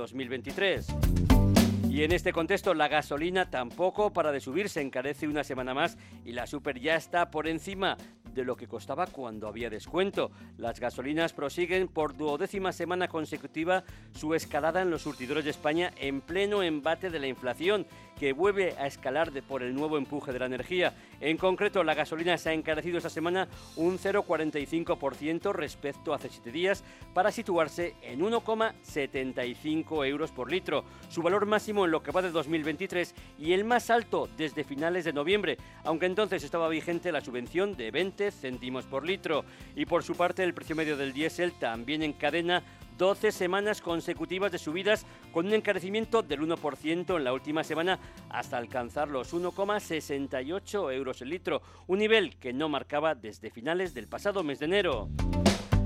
2023. Y en este contexto la gasolina tampoco para de subir, se encarece una semana más y la super ya está por encima de lo que costaba cuando había descuento. Las gasolinas prosiguen por duodécima semana consecutiva su escalada en los surtidores de España en pleno embate de la inflación, que vuelve a escalar por el nuevo empuje de la energía. En concreto, la gasolina se ha encarecido esta semana un 0,45% respecto a hace 7 días, para situarse en 1,75 euros por litro, su valor máximo en lo que va de 2023 y el más alto desde finales de noviembre, aunque entonces estaba vigente la subvención de 20 céntimos por litro. Y por su parte, el precio medio del diésel también encadena 12 semanas consecutivas de subidas con un encarecimiento del 1% en la última semana hasta alcanzar los 1,68 euros el litro, un nivel que no marcaba desde finales del pasado mes de enero.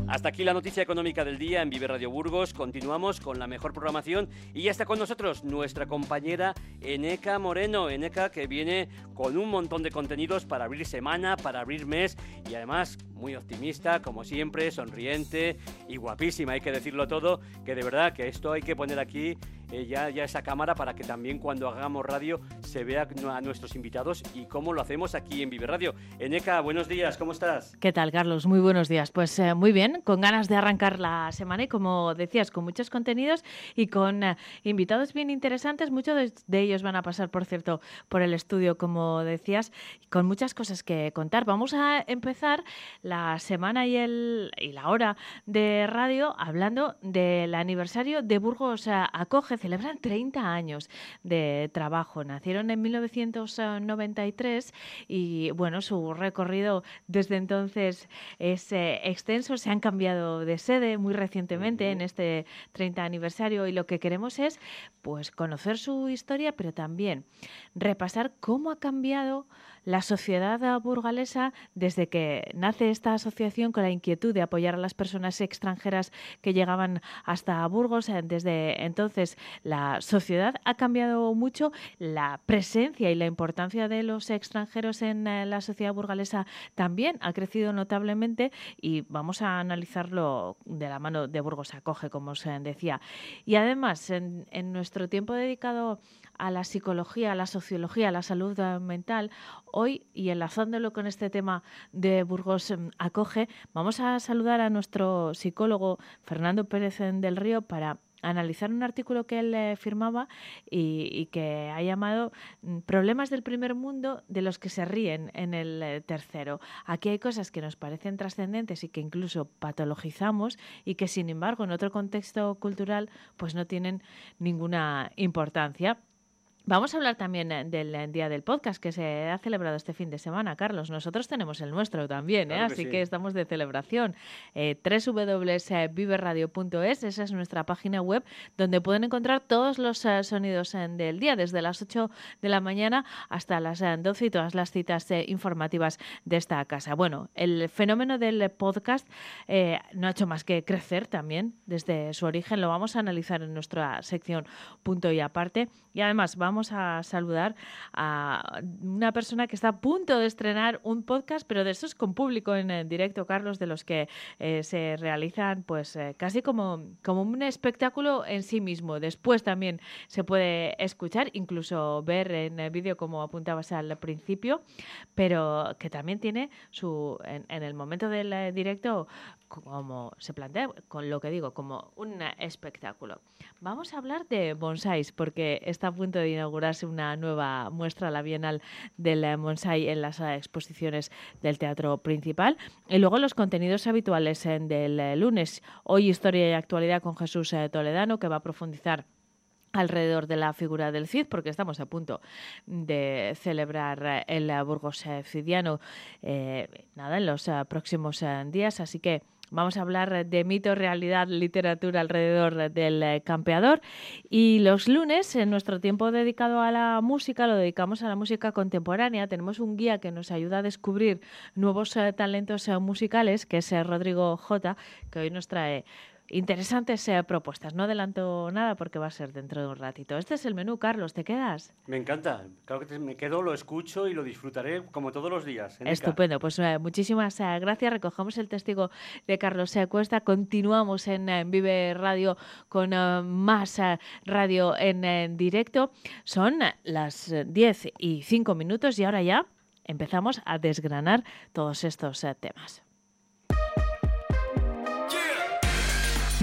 Hasta aquí la noticia económica del día en Vive Radio Burgos. Continuamos con la mejor programación y ya está con nosotros nuestra compañera Eneca Moreno. Eneca que viene con un montón de contenidos para abrir semana, para abrir mes y además muy optimista, como siempre, sonriente y guapísima, hay que decirlo todo, que de verdad que esto hay que poner aquí eh, ya, ya esa cámara para que también cuando hagamos radio se vea a nuestros invitados y cómo lo hacemos aquí en Vive Radio. Eneca, buenos días, ¿cómo estás? ¿Qué tal, Carlos? Muy buenos días. Pues eh, muy bien, con ganas de arrancar la semana y como decías, con muchos contenidos y con eh, invitados bien interesantes. Muchos de, ellos van a pasar, por cierto, por el estudio, como decías, con muchas cosas que contar. Vamos a empezar la semana y, el, y la hora de radio hablando del aniversario de Burgos Acoge. Celebran 30 años de trabajo. Nacieron en 1993 y bueno, su recorrido desde entonces es eh, extenso. Se han cambiado de sede muy recientemente en este 30 aniversario y lo que queremos es pues conocer su historia, pero también repasar cómo ha cambiado la sociedad burgalesa, desde que nace esta asociación con la inquietud de apoyar a las personas extranjeras que llegaban hasta Burgos, eh, desde entonces la sociedad ha cambiado mucho, la presencia y la importancia de los extranjeros en eh, la sociedad burgalesa también ha crecido notablemente y vamos a analizarlo de la mano de Burgos Acoge, como os eh, decía. Y además, en, en nuestro tiempo dedicado a la psicología, a la sociología, a la salud mental, hoy y enlazándolo con este tema de Burgos em, Acoge, vamos a saludar a nuestro psicólogo Fernando Pérez del Río para analizar un artículo que él eh, firmaba y, que ha llamado mm, Problemas del primer mundo de los que se ríen en el eh, tercero. Aquí hay cosas que nos parecen trascendentes y que incluso patologizamos y que sin embargo en otro contexto cultural pues no tienen ninguna importancia. Vamos a hablar también eh, del eh, día del podcast que se ha celebrado este fin de semana, Carlos. Nosotros tenemos el nuestro también, ¿eh? así que estamos de celebración. Eh, www.viveradio.es, esa es nuestra página web donde pueden encontrar todos los sonidos del día, desde las 8 de la mañana hasta las 12 y todas las citas informativas de esta casa. Bueno, el fenómeno del podcast no ha hecho más que crecer también desde su origen. Lo vamos a analizar en nuestra sección punto y aparte. Y además vamos vamos a saludar a una persona que está a punto de estrenar un podcast, pero de esos con público en, directo, Carlos, de los que eh, se realizan pues eh, casi como, como un espectáculo en sí mismo. Después también se puede escuchar, incluso ver en el vídeo como apuntabas al principio, pero que también tiene su en, en el momento del eh, directo como se plantea, con lo que digo, como un espectáculo. Vamos a hablar de bonsáis, porque está a punto de inaugurarse una nueva muestra, la Bienal del Bonsai, en las exposiciones del Teatro Principal. Y luego los contenidos habituales del lunes. Hoy Historia y Actualidad con Jesús eh, Toledano, que va a profundizar alrededor de la figura del Cid, porque estamos a punto de celebrar el Burgos Cidiano eh, nada, en los eh, próximos días, así que Vamos a hablar de mito, realidad, literatura alrededor del eh, campeador. Y los lunes, en nuestro tiempo dedicado a la música, lo dedicamos a la música contemporánea. Tenemos un guía que nos ayuda a descubrir nuevos eh, talentos eh, musicales, que es Rodrigo J, que hoy nos trae interesantes eh, propuestas. No adelanto nada porque va a ser dentro de un ratito. Este es el menú, Carlos, ¿te quedas? Me encanta, claro que me quedo, lo escucho y lo disfrutaré como todos los días. Estupendo, pues eh, muchísimas eh, gracias. Recogemos el testigo de Carlos Cuesta. Continuamos en, Vive Radio con más radio en, directo. Son las 10 y 5 minutos y ahora ya empezamos a desgranar todos estos temas.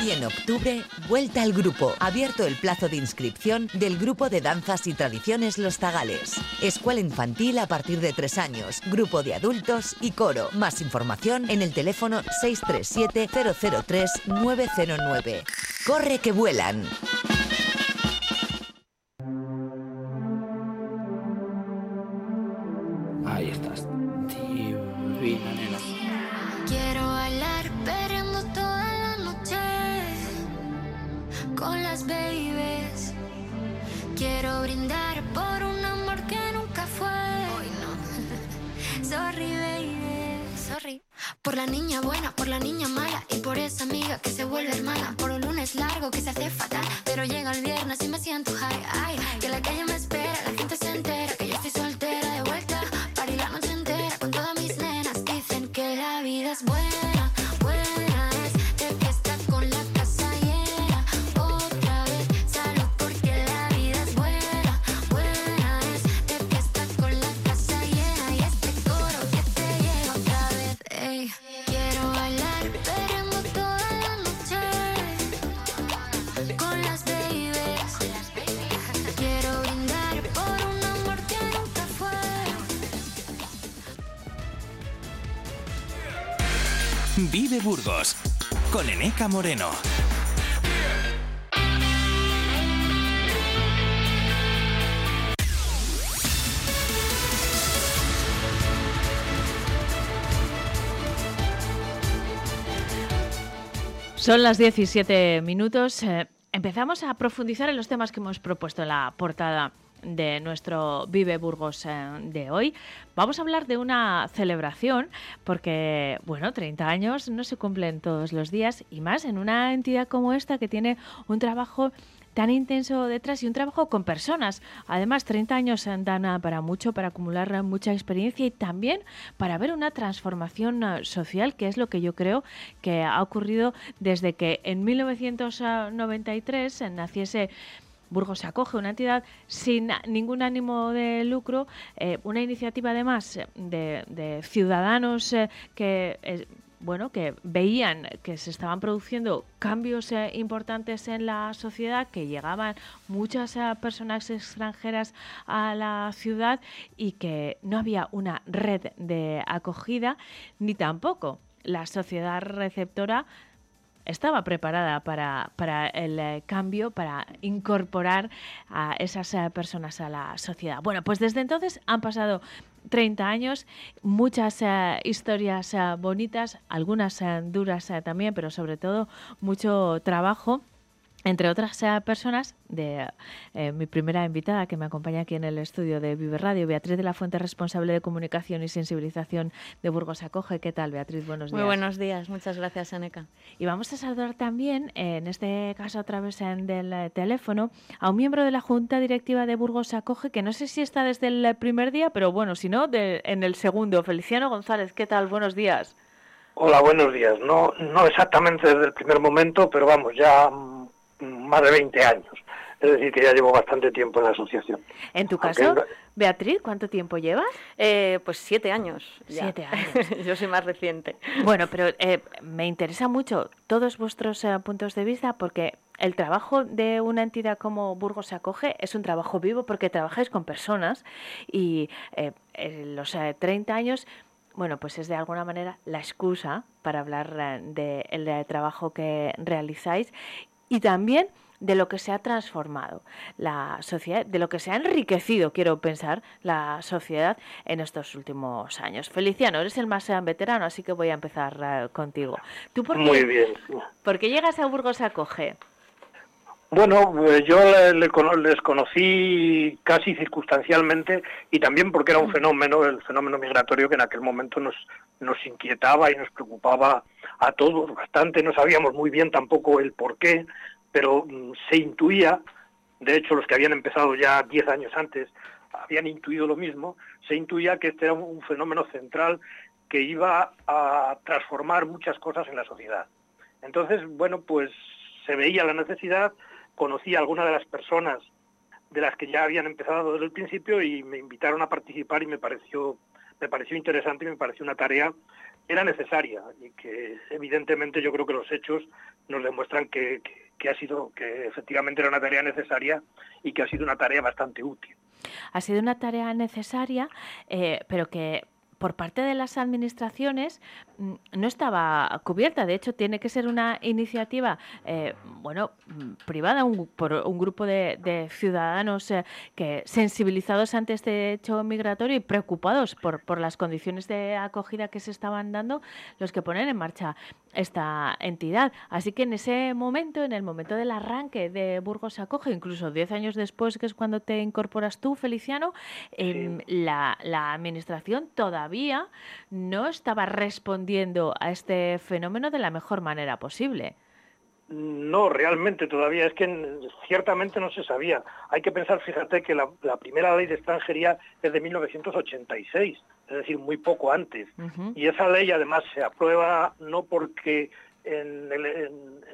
Y en octubre, vuelta al grupo. Abierto el plazo de inscripción del grupo de danzas y tradiciones Los Zagales. Escuela infantil a partir de tres años, grupo de adultos y coro. Más información en el teléfono 637-003-909. Corre que vuelan. Lunes largo que Moreno. Son las 17 minutos. Eh, empezamos a profundizar en los temas que hemos propuesto en la portada de nuestro Vive Burgos eh, de hoy. Vamos a hablar de una celebración porque, bueno, 30 años no se cumplen todos los días y más en una entidad como esta que tiene un trabajo tan intenso detrás y un trabajo con personas. Además, 30 años dan ah, para mucho, para acumular mucha experiencia y también para ver una transformación social, que es lo que yo creo que ha ocurrido desde que en 1993 naciese Burgos acoge una entidad sin ningún ánimo de lucro, eh, una iniciativa además de, de ciudadanos eh, que eh, bueno, que veían que se estaban produciendo cambios eh, importantes en la sociedad, que llegaban muchas eh, personas extranjeras a la ciudad y que no había una red de acogida, ni tampoco la sociedad receptora estaba preparada para, para el eh, cambio, para incorporar a esas eh, personas a la sociedad. Bueno, pues desde entonces han pasado 30 años, muchas eh, historias bonitas, algunas duras también, pero sobre todo mucho trabajo. Entre otras eh, personas, de eh, mi primera invitada que me acompaña aquí en el estudio de Vive Radio, Beatriz de la Fuente, responsable de comunicación y sensibilización de Burgos Acoge. ¿Qué tal, Beatriz? Buenos días. Muy buenos días, muchas gracias, Aneca. Y vamos a saludar también, eh, en este caso a través del eh, teléfono, a un miembro de la Junta Directiva de Burgos Acoge, que no sé si está desde el primer día, pero bueno, si no, de- en el segundo. Feliciano González, ¿qué tal? Buenos días. Hola, buenos días. No, no exactamente desde el primer momento, pero vamos, ya más de 20 años. Es decir, que ya llevo bastante tiempo en la asociación. En tu caso, Beatriz, ¿cuánto tiempo llevas? Eh, pues siete años. ya. Siete años. Yo soy más reciente. Bueno, pero eh, me interesa mucho todos vuestros eh, puntos de vista porque el trabajo de una entidad como Burgos Acoge es un trabajo vivo porque trabajáis con personas y eh, en los eh, 30 años bueno, pues es de alguna manera la excusa para hablar del de trabajo que realizáis y también de lo que se ha transformado la sociedad, de lo que se ha enriquecido, quiero pensar, la sociedad en estos últimos años. Feliciano, eres el más veterano, así que voy a empezar eh, contigo. ¿Tú por qué, Muy bien. ¿Por qué llegas a Burgos Acoge? Bueno, eh, yo les conocí casi circunstancialmente y también porque era un mm. fenómeno, el fenómeno migratorio que en aquel momento nos, nos inquietaba y nos preocupaba a todos bastante. No sabíamos muy bien tampoco el por qué, pero mm, se intuía, de hecho los que habían empezado ya diez años antes habían intuido lo mismo, se intuía que este era un fenómeno central que iba a transformar muchas cosas en la sociedad. Entonces, bueno, pues se veía la necesidad, conocí a algunas de las personas de las que ya habían empezado desde el principio y me invitaron a participar y me pareció me pareció interesante y me pareció una tarea era necesaria y que evidentemente yo creo que los hechos nos demuestran que, que, ha sido que efectivamente era una tarea necesaria y que ha sido una tarea bastante útil. Ha sido una tarea necesaria, eh, pero que por parte de las administraciones mm, no estaba cubierta. De hecho, tiene que ser una iniciativa, eh, bueno, mm, privada, por un grupo de, ciudadanos eh, que sensibilizados ante este hecho migratorio y preocupados por, por las condiciones de acogida que se estaban dando, los que ponen en marcha esta entidad. Así que en ese momento, en el momento del arranque de Burgos Acoge, incluso diez años después, que es cuando te incorporas tú, Feliciano, em, la, la administración todavía no estaba respondiendo a este fenómeno de la mejor manera posible. No, realmente todavía es que ciertamente no se sabía. Hay que pensar, fíjate, que la, primera ley de extranjería es de 1986, es decir, muy poco antes. Y esa ley además se aprueba no porque en,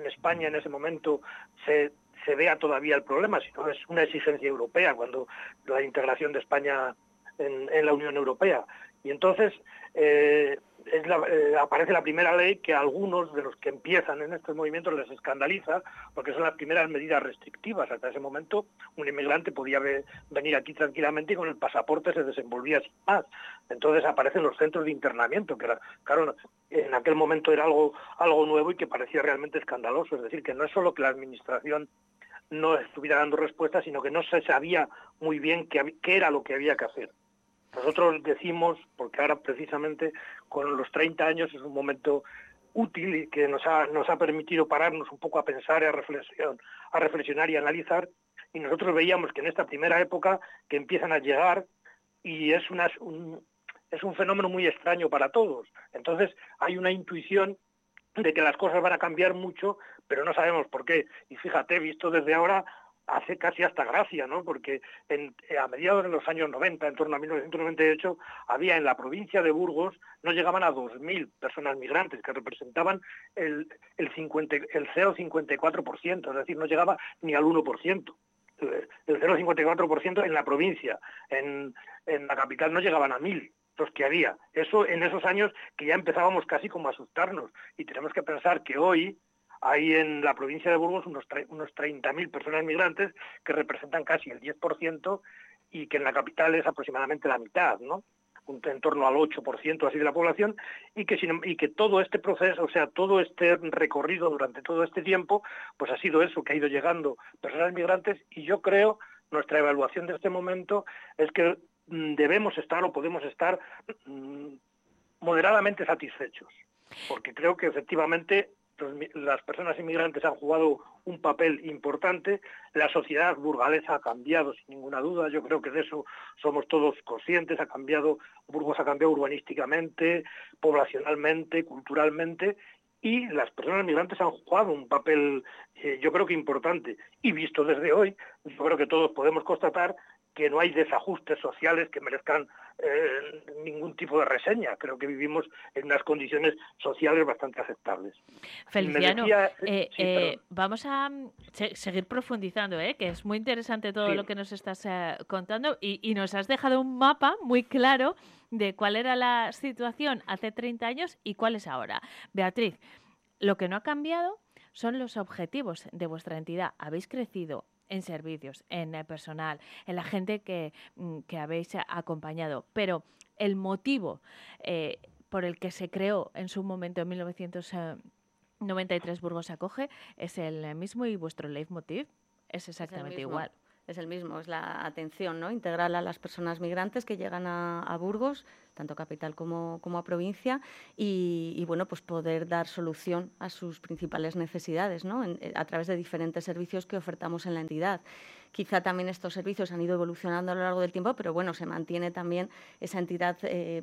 España en ese momento se, vea todavía el problema, sino es una exigencia europea cuando la integración de España en, en la Unión Europea. Y entonces eh, eh, aparece la primera ley que a algunos de los que empiezan en estos movimientos les escandaliza, porque son las primeras medidas restrictivas. Hasta ese momento un inmigrante podía venir aquí tranquilamente y con el pasaporte se desenvolvía sin más. Entonces aparecen los centros de internamiento, que claro, en aquel momento era algo, algo nuevo y que parecía realmente escandaloso. Es decir, que no es solo que la Administración no estuviera dando respuestas, sino que no se sabía muy bien qué era lo que había que hacer. Nosotros decimos, porque ahora precisamente con los 30 años es un momento útil y que nos ha, nos ha permitido pararnos un poco a pensar y a, reflexión, a reflexionar y analizar. Y nosotros veíamos que en esta primera época que empiezan a llegar y es, una, un, es un fenómeno muy extraño para todos. Entonces hay una intuición de que las cosas van a cambiar mucho, pero no sabemos por qué. Y fíjate, visto desde ahora, hace casi hasta gracia, ¿no? Porque eh, a mediados de los años 90, en torno a 1998, había en la provincia de Burgos, no llegaban a 2.000 personas migrantes, que representaban el, el, 50, el 0,54%, es decir, no llegaba ni al 1%. El 0,54% en la provincia, en, en la capital no llegaban a 1.000 los que había. Eso en esos años que ya empezábamos casi como a asustarnos. Y tenemos que pensar que hoy hay en la provincia de Burgos unos, unos 30.000 personas migrantes que representan casi el 10% y que en la capital es aproximadamente la mitad, ¿no? En torno al 8% así de la población, y que, em, y que todo este proceso, o sea, todo este recorrido durante todo este tiempo, pues ha sido eso, que ha ido llegando personas migrantes, y yo creo, nuestra evaluación de este momento es que mm, debemos estar o podemos estar mm, moderadamente satisfechos, porque creo que efectivamente las personas inmigrantes han jugado un papel importante, la sociedad burgalesa ha cambiado sin ninguna duda, yo creo que de eso somos todos conscientes, ha cambiado, Burgos ha cambiado urbanísticamente, poblacionalmente, culturalmente, y las personas migrantes han jugado un papel eh, yo creo que importante. Y visto desde hoy, yo creo que todos podemos constatar que no hay desajustes sociales que merezcan eh, ningún tipo de reseña. Creo que vivimos en unas condiciones sociales bastante aceptables. Feliciano, eh, eh, vamos a mm, seguir profundizando, que es muy interesante todo lo que nos estás contando y, y, nos has dejado un mapa muy claro de cuál era la situación hace 30 años y cuál es ahora. Beatriz, lo que no ha cambiado son los objetivos de vuestra entidad. Habéis crecido, en servicios, en el personal, en la gente que, mm, que habéis acompañado. Pero el motivo eh, por el que se creó en su momento en 1993 Burgos Acoge es el mismo y vuestro leitmotiv es exactamente igual es el mismo, es la atención ¿no? integral a las personas migrantes que llegan a, Burgos, tanto capital como, a provincia, y, bueno, pues poder dar solución a sus principales necesidades ¿no? a través de diferentes servicios que ofertamos en la entidad. Quizá también estos servicios han ido evolucionando a lo largo del tiempo, pero bueno, se mantiene también esa entidad eh,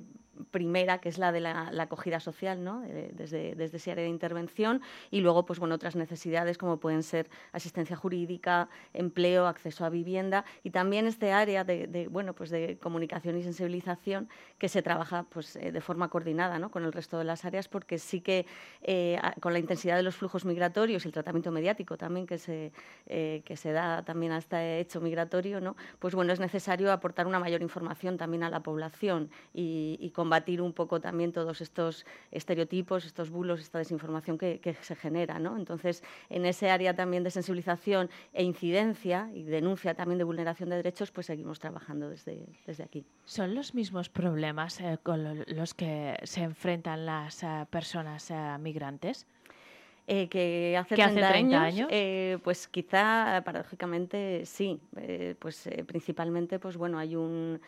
primera, que es la de la, acogida social, ¿no? desde, desde ese área de intervención, y luego, pues bueno, otras necesidades como pueden ser asistencia jurídica, empleo, acceso a vivienda, y también este área de, bueno, pues de comunicación y sensibilización que se trabaja pues, eh, de forma coordinada ¿no? con el resto de las áreas, porque sí que eh, con la intensidad de los flujos migratorios el tratamiento mediático también que se, que se da también a esta hecho migratorio, ¿no? pues bueno, es necesario aportar una mayor información también a la población y, combatir un poco también todos estos estereotipos, estos bulos, esta desinformación que, se genera. ¿no? Entonces, en ese área también de sensibilización e incidencia y denuncia también de vulneración de derechos, pues seguimos trabajando desde, desde aquí. ¿Son los mismos problemas eh, con los que se enfrentan las eh, personas eh, migrantes? Eh, que hace 30, años, eh, pues quizá paradójicamente sí, eh, pues principalmente pues bueno hay un,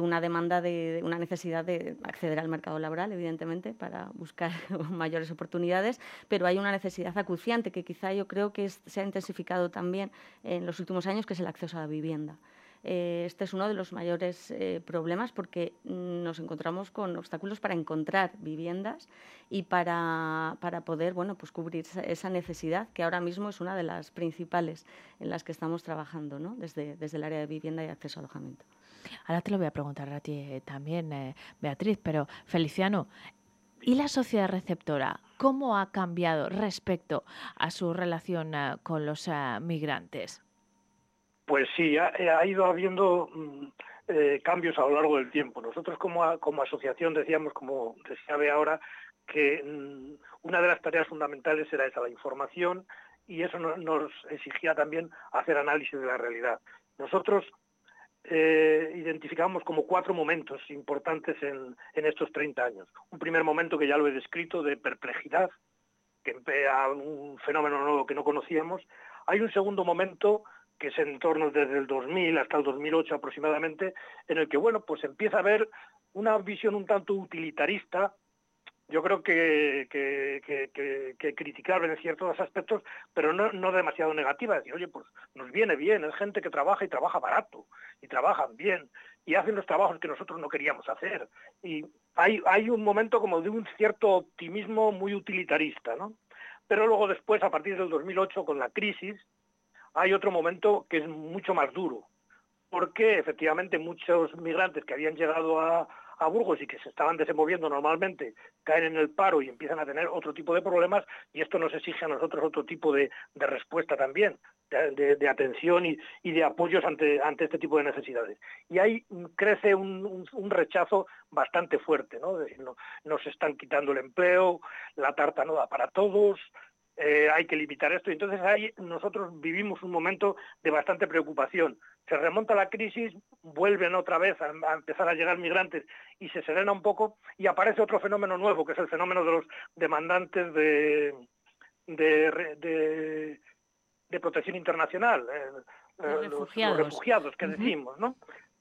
una demanda de una necesidad de acceder al mercado laboral evidentemente para buscar mayores oportunidades, pero hay una necesidad acuciante que quizá yo creo que se ha intensificado también en los últimos años que es el acceso a la vivienda. Eh, este es uno de los mayores eh, problemas porque nos encontramos con obstáculos para encontrar viviendas y para, poder bueno, pues cubrir esa necesidad que ahora mismo es una de las principales en las que estamos trabajando ¿no? desde, desde el área de vivienda y acceso a alojamiento. Ahora te lo voy a preguntar a ti eh, también, Beatriz, pero Feliciano, ¿y la sociedad receptora cómo ha cambiado respecto a su relación con los migrantes? Pues sí, ha, ido habiendo mm, eh, cambios a lo largo del tiempo. Nosotros como, asociación decíamos, como se sabe ahora, que mm, una de las tareas fundamentales era esa, la información, y eso nos exigía también hacer análisis de la realidad. Nosotros eh, identificamos como cuatro momentos importantes en, estos 30 años. Un primer momento que ya lo he descrito, de perplejidad, que emplea un fenómeno nuevo que no conocíamos. Hay un segundo momento que es en torno desde el 2000 hasta el 2008 aproximadamente, en el que, bueno, pues empieza a haber una visión un tanto utilitarista, yo creo que, que, criticable en ciertos aspectos, pero no, demasiado negativa, decir, oye, pues nos viene bien, es gente que trabaja y trabaja barato, y trabajan bien, y hacen los trabajos que nosotros no queríamos hacer. Y hay, hay un momento como de un cierto optimismo muy utilitarista, ¿no? Pero luego después, a partir del 2008, con la crisis, hay otro momento que es mucho más duro, porque efectivamente muchos migrantes que habían llegado a, Burgos y que se estaban desenvolviendo normalmente caen en el paro y empiezan a tener otro tipo de problemas y esto nos exige a nosotros otro tipo de, respuesta también, de, atención y, de apoyos ante, este tipo de necesidades. Y ahí crece un, rechazo bastante fuerte, ¿no? nos están quitando el empleo, la tarta no da para todos, eh, hay que limitar esto. Entonces ahí nosotros vivimos un momento de bastante preocupación. Se remonta la crisis, vuelven otra vez a, empezar a llegar migrantes y se serena un poco y aparece otro fenómeno nuevo, que es el fenómeno de los demandantes de, de, protección internacional, eh, eh, los, refugiados. que decimos, ¿no?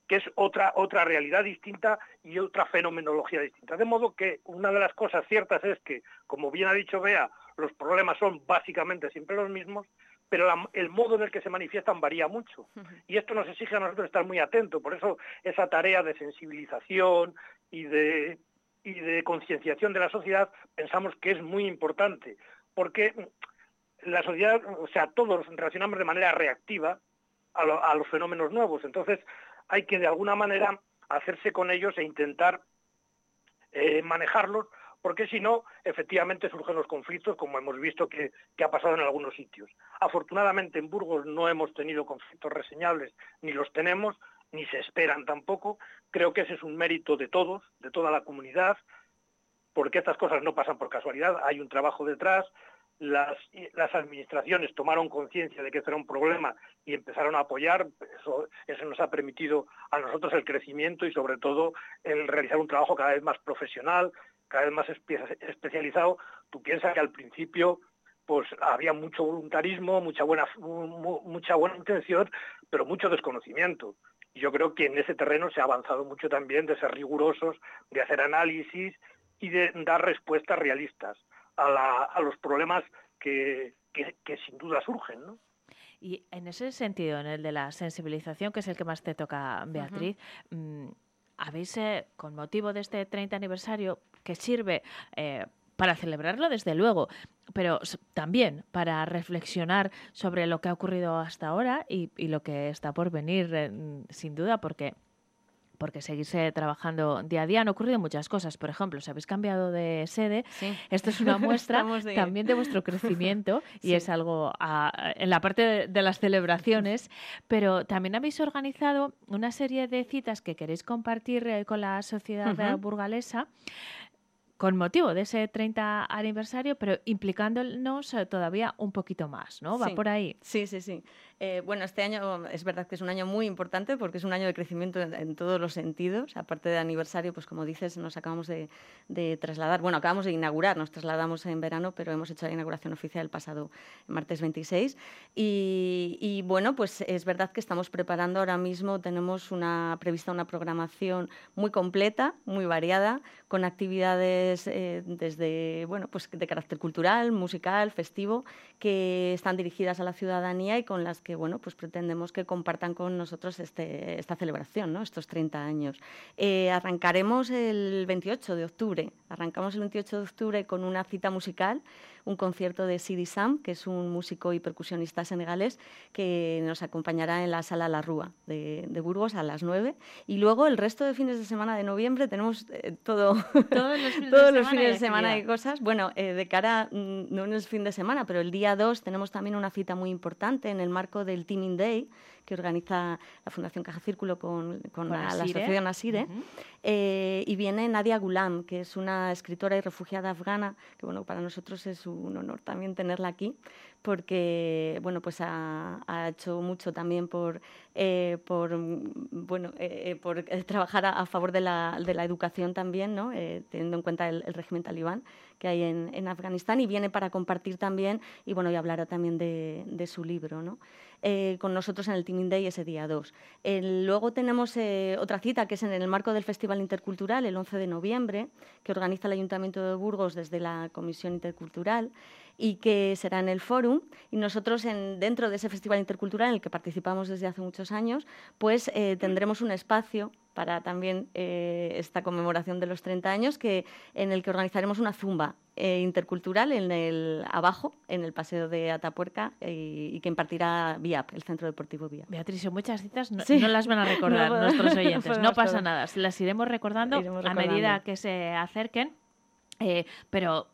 que es otra, otra realidad distinta y otra fenomenología distinta. De modo que una de las cosas ciertas es que, como bien ha dicho Bea, los problemas son básicamente siempre los mismos, pero el modo en el que se manifiestan varía mucho. Y esto nos exige a nosotros estar muy atentos. Por eso esa tarea de sensibilización y de, y de concienciación de la sociedad pensamos que es muy importante, porque la sociedad, o sea, todos nos relacionamos de manera reactiva a, los fenómenos nuevos. Entonces hay que de alguna manera hacerse con ellos e intentar eh, manejarlos porque si no, efectivamente surgen los conflictos, como hemos visto que, ha pasado en algunos sitios. Afortunadamente en Burgos no hemos tenido conflictos reseñables, ni los tenemos, ni se esperan tampoco. Creo que ese es un mérito de todos, de toda la comunidad, porque estas cosas no pasan por casualidad, hay un trabajo detrás, las, administraciones tomaron conciencia de que esto era un problema y empezaron a apoyar, eso, eso, nos ha permitido a nosotros el crecimiento y sobre todo el realizar un trabajo cada vez más profesional, cada vez más especializado, tú piensas que al principio pues había mucho voluntarismo, mucha buena, mucha buena intención, pero mucho desconocimiento. Y yo creo que en ese terreno se ha avanzado mucho también de ser rigurosos, de hacer análisis y de dar respuestas realistas a, los problemas que, sin duda surgen. ¿no? Y en ese sentido, en el de la sensibilización, que es el que más te toca, Beatriz, mm, habéis, con motivo de este 30 aniversario, que sirve eh, para celebrarlo, desde luego, pero también para reflexionar sobre lo que ha ocurrido hasta ahora y, lo que está por venir, eh, sin duda, porque porque seguirse trabajando día a día han ocurrido muchas cosas. Por ejemplo, si habéis cambiado de sede, esto es una muestra también de vuestro crecimiento y es algo en la parte de, las celebraciones, pero también habéis organizado una serie de citas que queréis compartir eh, con la sociedad burgalesa con motivo de ese 30 aniversario, pero implicándonos eh, todavía un poquito más, ¿no? Va por ahí. Sí, sí, sí. Eh, bueno, este año es verdad que es un año muy importante porque es un año de crecimiento en, todos los sentidos. Aparte de aniversario, pues como dices, nos acabamos de, trasladar, bueno, acabamos de inaugurar, nos trasladamos en verano, pero hemos hecho la inauguración oficial el pasado martes 26. Y, bueno, pues es verdad que estamos preparando ahora mismo, tenemos una prevista una programación muy completa, muy variada, con actividades eh, desde, bueno, pues de carácter cultural, musical, festivo, que están dirigidas a la ciudadanía y con las que bueno, pues pretendemos que compartan con nosotros este, esta celebración, estos 30 años. Eh, arrancaremos el 28 de octubre, arrancamos el 28 de octubre con una cita musical un concierto de Sidi Sam, que es un músico y percusionista senegalés, que nos acompañará en la Sala La Rúa de, Burgos a las 9. Y luego el resto de fines de semana de noviembre tenemos eh, todo, todos los fines, de, semana y cosas. Bueno, eh, de cara, mm, no el fin de semana, pero el día 2 tenemos también una cita muy importante en el marco del Teaming Day, que organiza la Fundación Caja Círculo con, la, Asociación Asire. Eh, y viene Nadia Gulam, que es una escritora y refugiada afgana, que bueno, para nosotros es un honor también tenerla aquí, porque bueno, pues ha, hecho mucho también por, eh, por, bueno, eh, por trabajar a, favor de la, de la, educación también, ¿no? teniendo en cuenta el, régimen talibán que hay en, en, Afganistán, y viene para compartir también, y bueno, y hablará también de, de su libro. ¿no? Eh, con nosotros en el Teaming Day ese día 2. luego tenemos eh, otra cita que es en el marco del Festival Intercultural, el 11 de noviembre, que organiza el Ayuntamiento de Burgos desde la Comisión Intercultural y que será en el Fórum. Y nosotros, en, dentro de ese Festival Intercultural en el que participamos desde hace muchos años, pues eh, tendremos un espacio para también eh, esta conmemoración de los 30 años, que, en el que organizaremos una zumba eh, intercultural en el abajo, en el paseo de Atapuerca, y, que impartirá VIAP, el Centro Deportivo VIAP. Beatriz, muchas citas no, las van a recordar nuestros oyentes, no, pasa nada, las iremos recordando, a medida que se acerquen, pero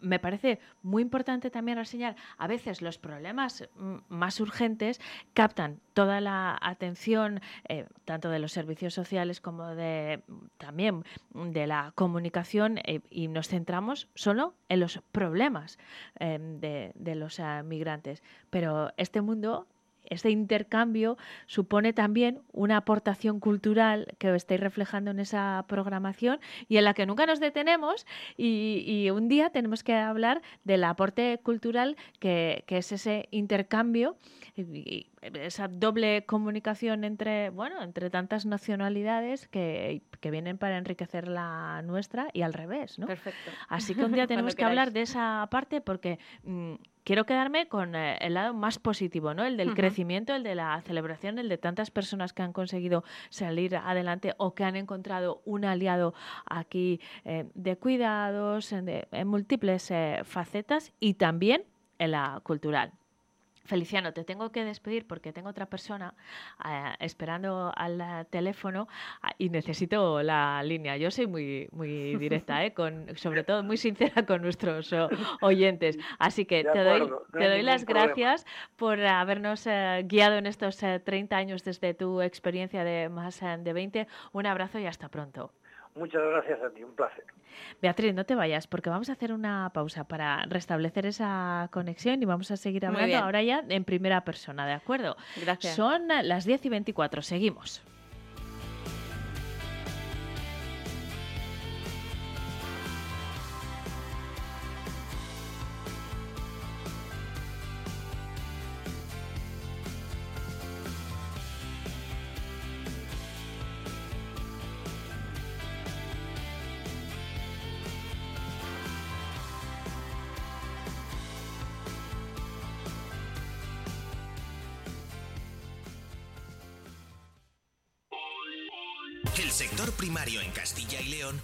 me parece muy importante también reseñar, a veces los problemas mm, más urgentes captan toda la atención, eh, tanto de los servicios sociales como de también de la comunicación, eh, y nos centramos solo en los problemas eh, de, de, los migrantes. Pero este mundo este intercambio supone también una aportación cultural que estáis reflejando en esa programación y en la que nunca nos detenemos y, un día tenemos que hablar del aporte cultural que, es ese intercambio y, esa doble comunicación entre bueno entre tantas nacionalidades que, vienen para enriquecer la nuestra y al revés ¿no? Perfecto. así que un día tenemos que hablar de esa parte porque mm, quiero quedarme con eh, el lado más positivo, ¿no? El del crecimiento, el de la celebración, el de tantas personas que han conseguido salir adelante o que han encontrado un aliado aquí eh, de cuidados, en, múltiples eh, facetas y también en la cultural. Feliciano, te tengo que despedir porque tengo otra persona eh, esperando al teléfono ah, y necesito la línea. Yo soy muy, muy directa, ¿eh? con, sobre todo muy sincera con nuestros oyentes. Así que te doy, te doy las gracias por habernos eh, guiado en estos 30 años desde tu experiencia de más de 20. Un abrazo y hasta pronto. Muchas gracias a ti, un placer. Beatriz, no te vayas porque vamos a hacer una pausa para restablecer esa conexión y vamos a seguir hablando ahora ya en primera persona, ¿de acuerdo? Gracias. Son las 10 y 24, seguimos.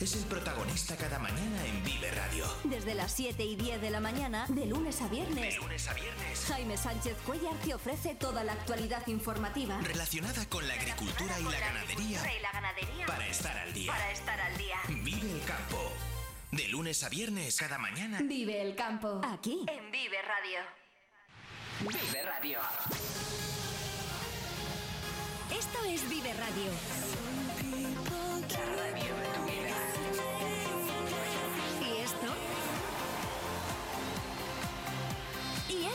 Es el protagonista cada mañana en Vive Radio. Desde las 7 y 10 de la mañana, de lunes a viernes. De lunes a viernes. Jaime Sánchez Cuellar te ofrece toda la actualidad informativa. Relacionada con la agricultura y la ganadería. Y la ganadería. Para estar al día. Para estar al día. Vive el campo. De lunes a viernes, cada mañana. Vive el campo. Aquí. En Vive Radio. Vive Radio. Esto es Vive Radio. La radio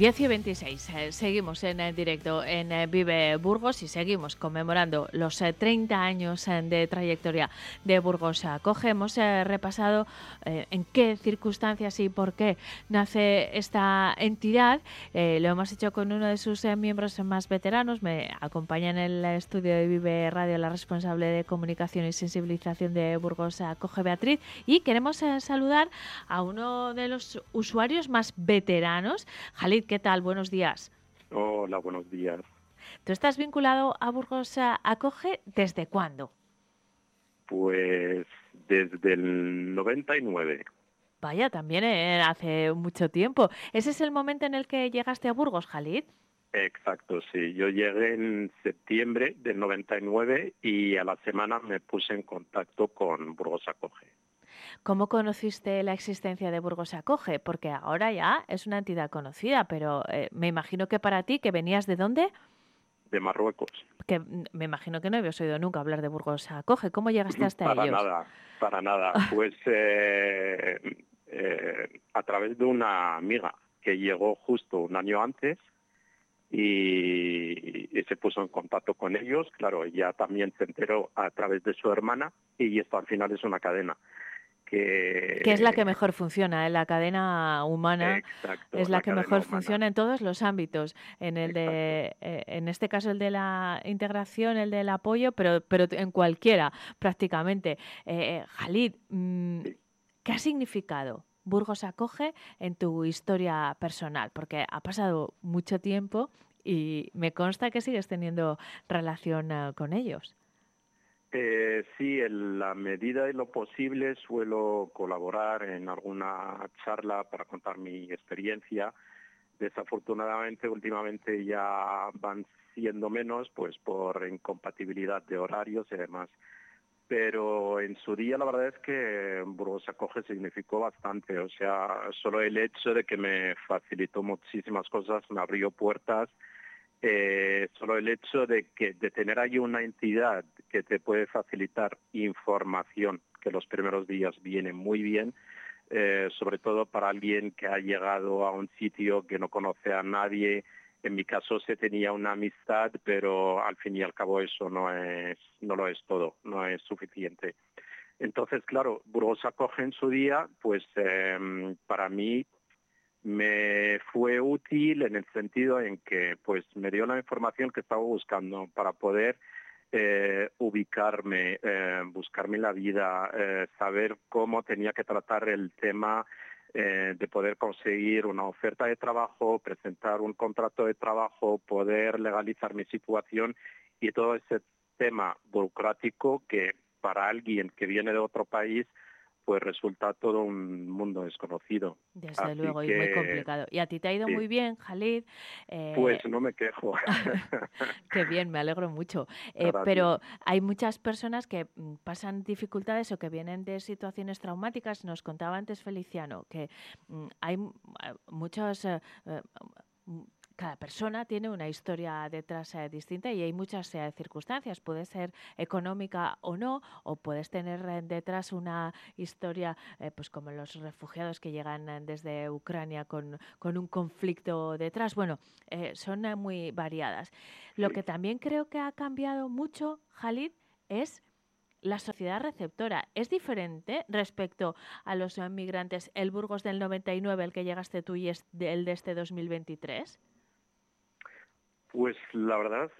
10 y 26. eh, seguimos en eh, directo en eh, Vive Burgos y seguimos conmemorando los eh, 30 años de trayectoria de Burgos Acoge. Hemos repasado en qué circunstancias y por qué nace esta entidad. Lo hemos hecho con uno de sus miembros más veteranos. Me acompaña en el estudio de Vive Radio la responsable de comunicación y sensibilización de Burgos Acoge, Beatriz. Y queremos saludar a uno de los usuarios más veteranos, Jalid. ¿Qué tal? Buenos días. Hola, buenos días. ¿Tú estás vinculado a Burgos Acoge desde cuándo? Pues desde el 99. Vaya, también eh, hace mucho tiempo. ¿Ese es el momento en el que llegaste a Burgos, Jalid? Exacto, sí. Yo llegué en septiembre del 99 y a la semana me puse en contacto con Burgos Acoge. ¿Cómo conociste la existencia de Burgos Acoge? Porque ahora ya es una entidad conocida, pero eh, me imagino que para ti, que venías de dónde, De Marruecos. que mm, me imagino que no habías oído nunca hablar de Burgos Acoge. ¿Cómo llegaste hasta para ellos? nada, para nada. Pues eh, eh, a través de una amiga que llegó justo un año antes y, y se puso en contacto con ellos. Claro, ella también se enteró a través de su hermana y esto al final es una cadena. Que, Que es la que mejor funciona, ¿eh? la cadena humana Exacto, es la, la que mejor humana. funciona en todos los ámbitos, en el de, eh, en este caso el de la integración, el del apoyo, pero, pero en cualquiera prácticamente. Eh, eh, Jalid, mm, ¿qué ha significado Burgos Acoge en tu historia personal? Porque ha pasado mucho tiempo y me consta que sigues teniendo relación eh, con ellos. Eh, sí, en la medida de lo posible suelo colaborar en alguna charla para contar mi experiencia. Desafortunadamente, últimamente ya van siendo menos, pues por incompatibilidad de horarios y demás. Pero en su día la verdad es que Burgos Acoge significó bastante. O sea, solo el hecho de que me facilitó muchísimas cosas, me abrió puertas, eh, solo el hecho de que de tener ahí una entidad que te puede facilitar información que los primeros días viene muy bien eh, sobre todo para alguien que ha llegado a un sitio que no conoce a nadie. En mi caso se tenía una amistad pero al fin y al cabo eso no es no lo es todo no es suficiente. Entonces claro Burgos acoge en su día pues eh, para mí me fue útil en el sentido en que pues me dio la información que estaba buscando para poder eh, ubicarme, eh, buscarme la vida, eh, saber cómo tenía que tratar el tema de poder conseguir una oferta de trabajo, presentar un contrato de trabajo, poder legalizar mi situación y todo ese tema burocrático que para alguien que viene de otro país pues resulta todo un mundo desconocido. Desde Así luego, y muy complicado. Y a ti te ha ido sí. muy bien, Jalid. eh, Pues no me quejo. Qué bien, me alegro mucho. Eh, pero hay muchas personas que mm, pasan dificultades o que vienen de situaciones traumáticas. Nos contaba antes Feliciano que mm, hay m- eh, muchos... eh, mm, cada persona tiene una historia detrás eh, distinta y hay muchas eh, circunstancias. Puede ser económica o no, o puedes tener eh, detrás una historia, pues como los refugiados que llegan desde Ucrania con, con un conflicto detrás. Bueno, son muy variadas. Lo que también creo que ha cambiado mucho, Jalid, es la sociedad receptora. ¿Es diferente respecto a los migrantes el Burgos del 99, el que llegaste tú, y es el de este 2023? Pues la verdad,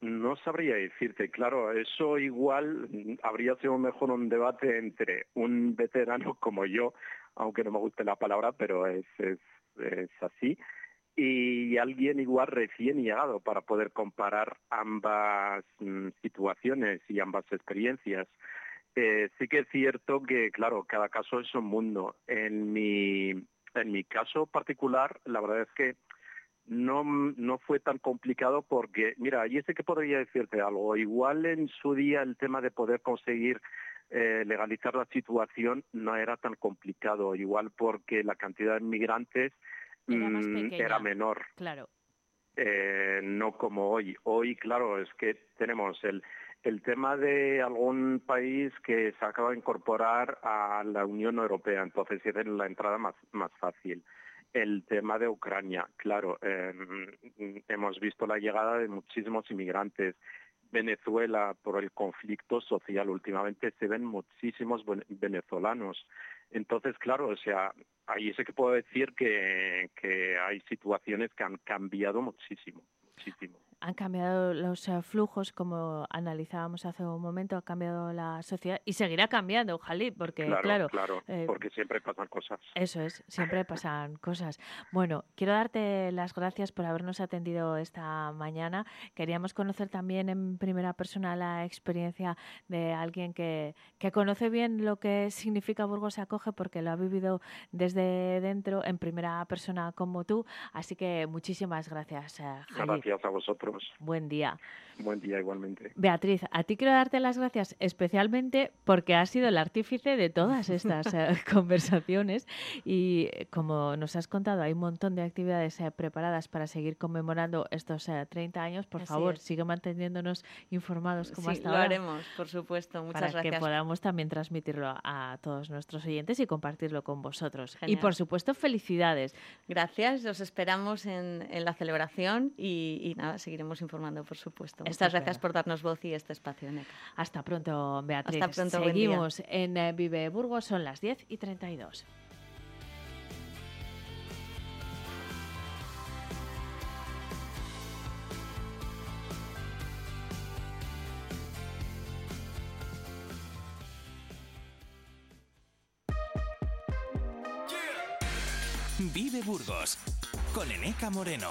no sabría decirte. Claro, eso igual habría sido mejor un debate entre un veterano como yo, aunque no me guste la palabra, pero es, es, es así, y alguien igual recién llegado para poder comparar ambas mm, situaciones y ambas experiencias. Eh, sí que es cierto que, claro, cada caso es un mundo. En mi, en mi caso particular, la verdad es que no, no fue tan complicado porque, mira, y sé que podría decirte algo. Igual en su día el tema de poder conseguir eh, legalizar la situación no era tan complicado, igual porque la cantidad de inmigrantes Era más mm, pequeña. era menor. Claro. Eh, no como hoy. Hoy, claro, es que tenemos el, el tema de algún país que se acaba de incorporar a la Unión Europea, entonces es la entrada más, más fácil. El tema de Ucrania, claro, eh, hemos visto la llegada de muchísimos inmigrantes. Venezuela, por el conflicto social, últimamente se ven muchísimos ven- venezolanos. Entonces, claro, o sea, ahí sí que puedo decir que, que hay situaciones que han cambiado muchísimo, muchísimo. Han cambiado los eh, flujos, como analizábamos hace un momento, ha cambiado la sociedad y seguirá cambiando, ojalá, porque claro, claro, claro, eh, porque siempre pasan cosas. Eso es, siempre pasan cosas. Bueno, quiero darte las gracias por habernos atendido esta mañana. Queríamos conocer también en primera persona la experiencia de alguien que, que conoce bien lo que significa Burgos se acoge porque lo ha vivido desde dentro en primera persona como tú. Así que muchísimas gracias, eh, Jalil. Gracias a vosotros. Buen día. Buen día igualmente. Beatriz, a ti quiero darte las gracias especialmente porque has sido el artífice de todas estas eh, conversaciones y como nos has contado, hay un montón de actividades eh, preparadas para seguir conmemorando estos eh, 30 años. Por Así favor, es. sigue manteniéndonos informados como Sí, hasta lo ahora. haremos, por supuesto. Muchas para gracias. que podamos también transmitirlo a todos nuestros oyentes y compartirlo con vosotros. Y por supuesto, felicidades. Gracias, os esperamos en, en la celebración y, y nada, seguiremos informando, por supuesto. Muchas gracias por darnos voz y este espacio, Neca. Hasta pronto, Beatriz. Hasta pronto, buen día. Seguimos en eh, Vive Burgos, son las 10 y 32. Vive Burgos con Eneca Moreno.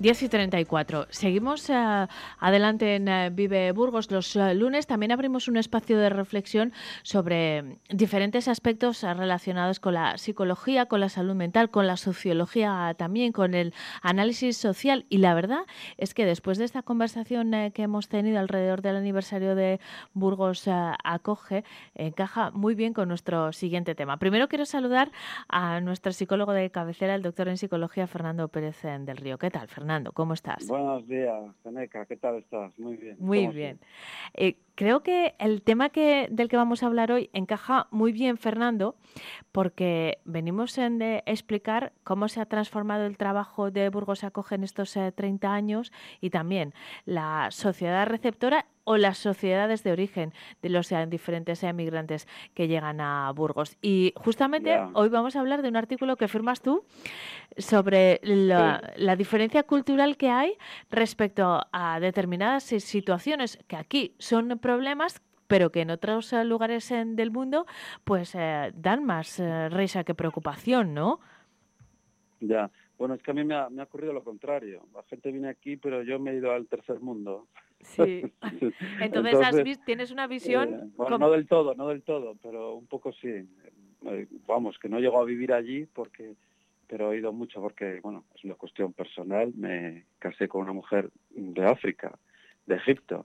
10 y 34. Seguimos eh, adelante en eh, Vive Burgos. Los eh, lunes también abrimos un espacio de reflexión sobre diferentes aspectos relacionados con la psicología, con la salud mental, con la sociología también, con el análisis social. Y la verdad es que después de esta conversación que hemos tenido alrededor del aniversario de Burgos Acoge, encaja muy bien con nuestro siguiente tema. Primero quiero saludar a nuestro psicólogo de cabecera, el doctor en psicología Fernando Pérez del Río. ¿Qué tal, Fernando? Fernando, ¿cómo estás? Buenos días, Seneca, ¿qué tal estás? Muy bien. Muy ¿Cómo bien. Eh, creo que el tema que, del que vamos a hablar hoy encaja muy bien, Fernando, porque venimos en de explicar cómo se ha transformado el trabajo de Burgos Acoge en estos eh, 30 años y también la sociedad receptora o las sociedades de origen de los eh, diferentes emigrantes que llegan a Burgos. Y justamente hoy vamos a hablar de un artículo que firmas tú sobre la, la diferencia cultural que hay respecto a determinadas situaciones que aquí son problemas pero que en otros eh, lugares en- del mundo pues eh, dan más eh, risa que preocupación, ¿no? Ya. Bueno, es que a mí me ha, me ha ocurrido lo contrario. La gente viene aquí, pero yo me he ido al tercer mundo. Sí. Entonces, has tienes una visión eh, bueno, como- no del todo, no del todo, pero un poco sí. Eh, vamos, que no llego a vivir allí porque pero he ido mucho porque, bueno, es una cuestión personal. Me casé con una mujer de África, de Egipto.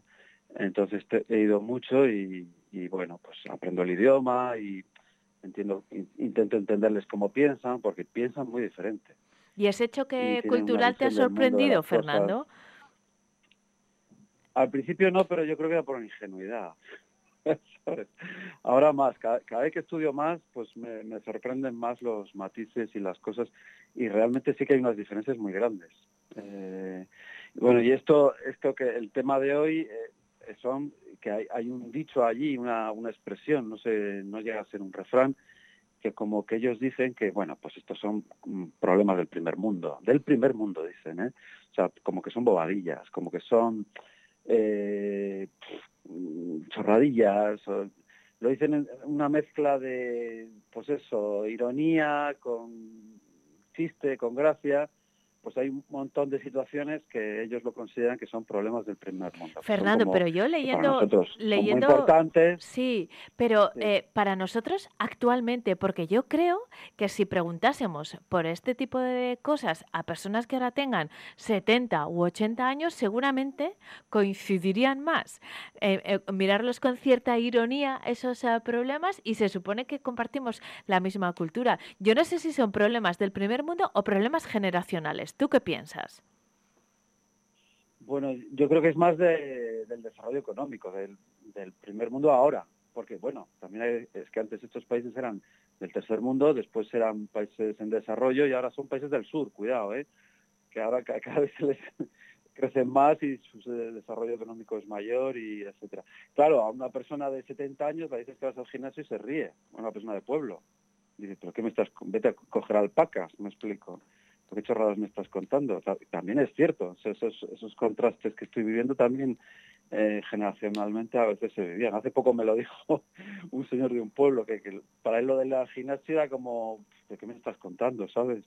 Entonces te- he ido mucho y, y, bueno, pues aprendo el idioma y entiendo, in- intento entenderles cómo piensan, porque piensan muy diferente. ¿Y ese choque una cultural te ha sorprendido. Fernando? Al principio no, pero yo creo que era por ingenuidad. Ahora más, cada, cada vez que estudio más, pues me, me sorprenden más los matices y las cosas y realmente sí que hay unas diferencias muy grandes. Eh, bueno, y esto, esto que el tema de hoy eh, son que hay, hay un dicho allí, una, una expresión, no sé, no llega a ser un refrán, que como que ellos dicen que, bueno, pues estos son mm, problemas del primer mundo, del primer mundo dicen, ¿eh? O sea, como que son bobadillas, como que son eh, mm, chorradillas, lo dicen en una mezcla de, pues eso, ironía con chiste, con gracia, pues hay un montón de situaciones que ellos lo consideran que son problemas del primer mundo. Fernando, como- pero yo leyendo, nosotros muy leyendo, importantes. sí, pero eh, para nosotros actualmente, porque yo creo que si preguntásemos por este tipo de cosas a personas que ahora tengan 70 u 80 años, seguramente coincidirían más. Eh, eh, mirarlos con cierta ironía esos problemas y se supone que compartimos la misma cultura. Yo no sé si son problemas del primer mundo o problemas generacionales. ¿Tú qué piensas? Bueno, yo creo que es más de- del desarrollo económico, del, primer mundo ahora, porque bueno, también hay- es que antes estos países eran del tercer mundo, después eran países en desarrollo y ahora son países del sur, cuidado, ¿eh? que ahora ca- cada vez les crecen más y su desarrollo económico es mayor y etcétera. Claro, a una persona de 70 años le dices que vas al gimnasio y se ríe, a una persona de pueblo. Dice, pero ¿qué me estás, vete a coger alpacas, me explico. ¿Por qué chorradas me estás contando? Ta- También es cierto, esos, esos contrastes que estoy viviendo también eh, generacionalmente a veces se vivían. Hace poco me lo dijo un señor de un pueblo que, que para él lo de la gimnasia era como, ¿de qué me estás contando, sabes?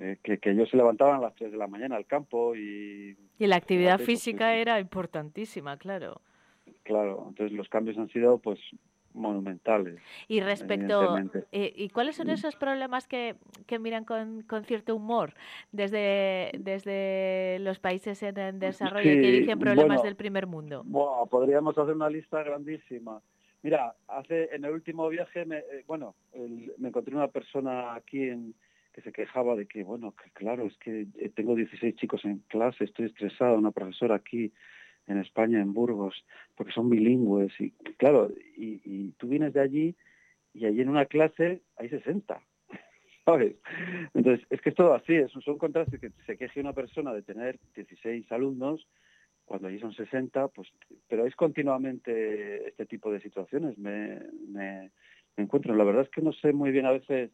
Eh, que, que ellos se levantaban a las 3 de la mañana al campo y, Y la actividad pues, física era importantísima, claro. claro, entonces los cambios han sido pues monumentales. Y respecto, eh, ¿y cuáles son esos problemas que, que miran con, con cierto humor desde, desde los países en, en desarrollo que Sí, dicen problemas bueno, del primer mundo? Buah, podríamos hacer una lista grandísima. Mira, hace en el último viaje, me, eh, bueno, el- me encontré una persona aquí en, que se quejaba de que, bueno, que claro, es que eh, tengo 16 chicos en clase, estoy estresada, una profesora aquí en España, en Burgos, porque son bilingües y claro, y, tú vienes de allí y allí en una clase hay 60. ¿Sabes? Entonces, es que es todo así, es, son contrastes que se queje una persona de tener 16 alumnos cuando allí son 60, pues, pero es continuamente este tipo de situaciones. Me, encuentro. La verdad es que no sé muy bien a veces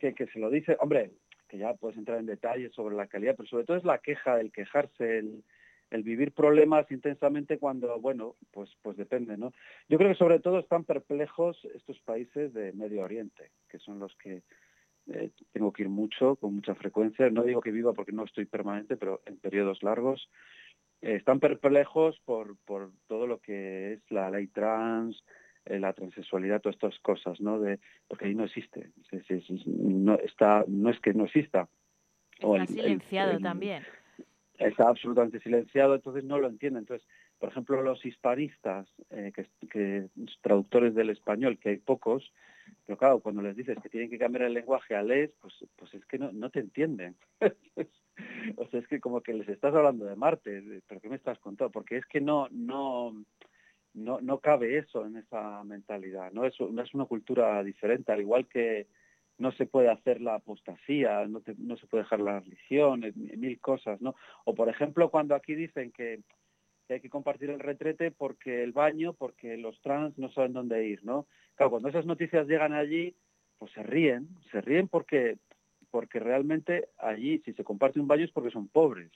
que, que se lo dice. Hombre, que ya puedes entrar en detalles sobre la calidad, pero sobre todo es la queja, el quejarse, el, el vivir problemas intensamente cuando, bueno, pues, pues depende, ¿no? Yo creo que sobre todo están perplejos estos países de Medio Oriente, que son los que eh, tengo que ir mucho, con mucha frecuencia. No digo que viva porque no estoy permanente, pero en periodos largos. Eh, están perplejos por, por todo lo que es la ley trans, eh, la transexualidad, todas estas cosas, ¿no? De, porque ahí no existe. Es- es- es- no, está, no es que no exista. O Está el- el- silenciado el- también. Está absolutamente silenciado, entonces no lo entienden. Entonces, por ejemplo, los hispanistas, eh, que, que traductores del español, que hay pocos, pero claro, cuando les dices que tienen que cambiar el lenguaje a les, pues, pues es que no, no te entienden. o sea, es que como que les estás hablando de Marte, pero ¿qué me estás contando? Porque es que no, no, no, no cabe eso en esa mentalidad, ¿no? Es, no es una cultura diferente, al igual que no se puede hacer la apostasía, no, te- no se puede dejar la religión, mil cosas, ¿no? O por ejemplo, cuando aquí dicen que, que hay que compartir el retrete porque el baño, porque los trans no saben dónde ir, ¿no? Claro, cuando esas noticias llegan allí, pues se ríen, se ríen porque porque realmente allí si se comparte un baño es porque son pobres.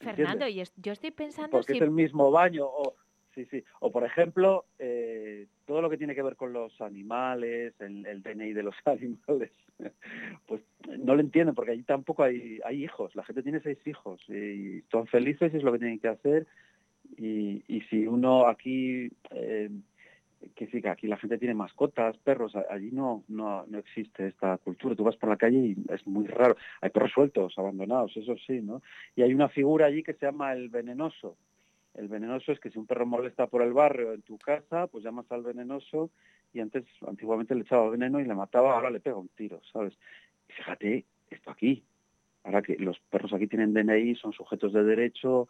Fernando, ¿entiendes? y es- yo estoy pensando porque si... es el mismo baño o sí sí. O por ejemplo eh, todo lo que tiene que ver con los animales el, el DNI de los animales pues no lo entienden porque allí tampoco hay hijos. La gente tiene seis hijos y son felices y es lo que tienen que hacer. Y, y si uno aquí eh, que sí que aquí la gente tiene mascotas perros allí no no no existe esta cultura. Tú vas por la calle y es muy raro. Hay perros sueltos abandonados eso sí no y hay una figura allí que se llama el venenoso el venenoso es que si un perro molesta por el barrio en tu casa, pues llamas al venenoso y antes, antiguamente le echaba veneno y le mataba, ahora le pega un tiro, ¿sabes? Fíjate, esto aquí, ahora que los perros aquí tienen DNI, son sujetos de derecho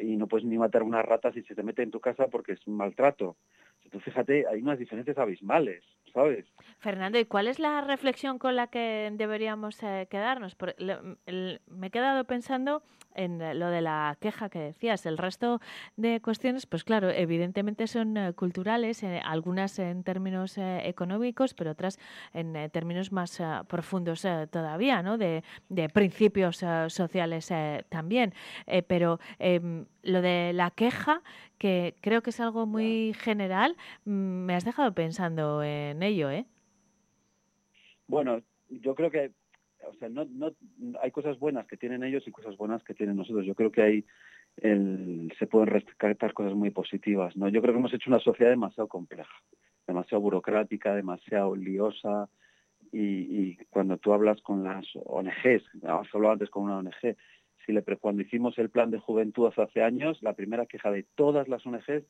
y no puedes ni matar una rata si se te mete en tu casa porque es un maltrato. Entonces, fíjate, hay unas diferencias abismales, ¿sabes? Fernando, ¿y cuál es la reflexión con la que deberíamos eh, quedarnos? Por- le- el- me he quedado pensando en lo de la queja que decías. El resto de cuestiones, pues claro, evidentemente son eh, culturales, eh, algunas en términos económicos, pero otras en términos más profundos todavía, ¿no? De, de principios sociales también. Pero em, lo de la queja, que creo que es algo muy general, mm, me has dejado pensando en ello, ¿eh? Bueno, yo creo que, o sea, no, no, hay cosas buenas que tienen ellos y cosas buenas que tienen nosotros. Yo creo que hay, el, se pueden rescatar cosas muy positivas, ¿no? Yo creo que hemos hecho una sociedad demasiado compleja, demasiado burocrática, demasiado liosa, y, y cuando tú hablas con las ONGs, has hablado antes con una ONG, si cuando hicimos el plan de juventud hace, años, la primera queja de todas las ONGs es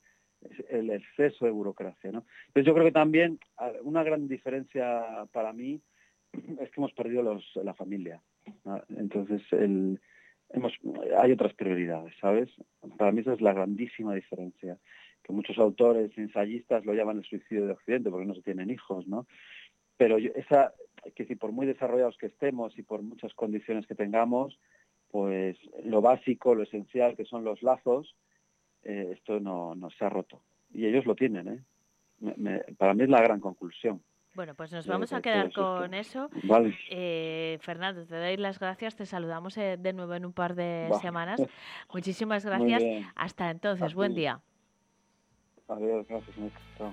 el exceso de burocracia. ¿no? Entonces yo creo que también una gran diferencia para mí es que hemos perdido la familia. Entonces hay otras prioridades, ¿sabes? Para mí esa es la grandísima diferencia. Que muchos autores, ensayistas lo llaman el suicidio de Occidente porque no se tienen hijos, ¿no? Pero esa, que decir, por muy desarrollados que estemos y por muchas condiciones que tengamos, pues lo básico, lo esencial, que son los lazos, eh, esto no, no se ha roto. Y ellos lo tienen, ¿eh? Me- me- para mí es la gran conclusión. Bueno, pues nos vamos a quedar con eso. Vale. Eh, Fernando, te doy las gracias. Te saludamos eh, de nuevo en un par de Va. semanas. Muchísimas gracias. Hasta entonces, buen día. Adiós, gracias, Nick. Chao.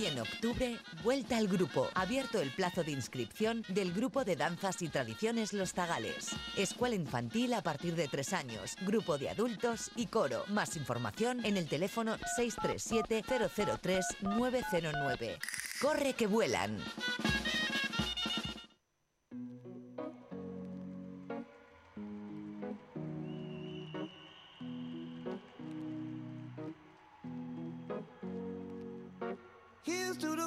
Y en octubre, vuelta al grupo. Abierto el plazo de inscripción del grupo de danzas y tradiciones Los Zagales. Escuela infantil a partir de tres años, grupo de adultos y coro. Más información en el teléfono 637-003-909. Corre que vuelan.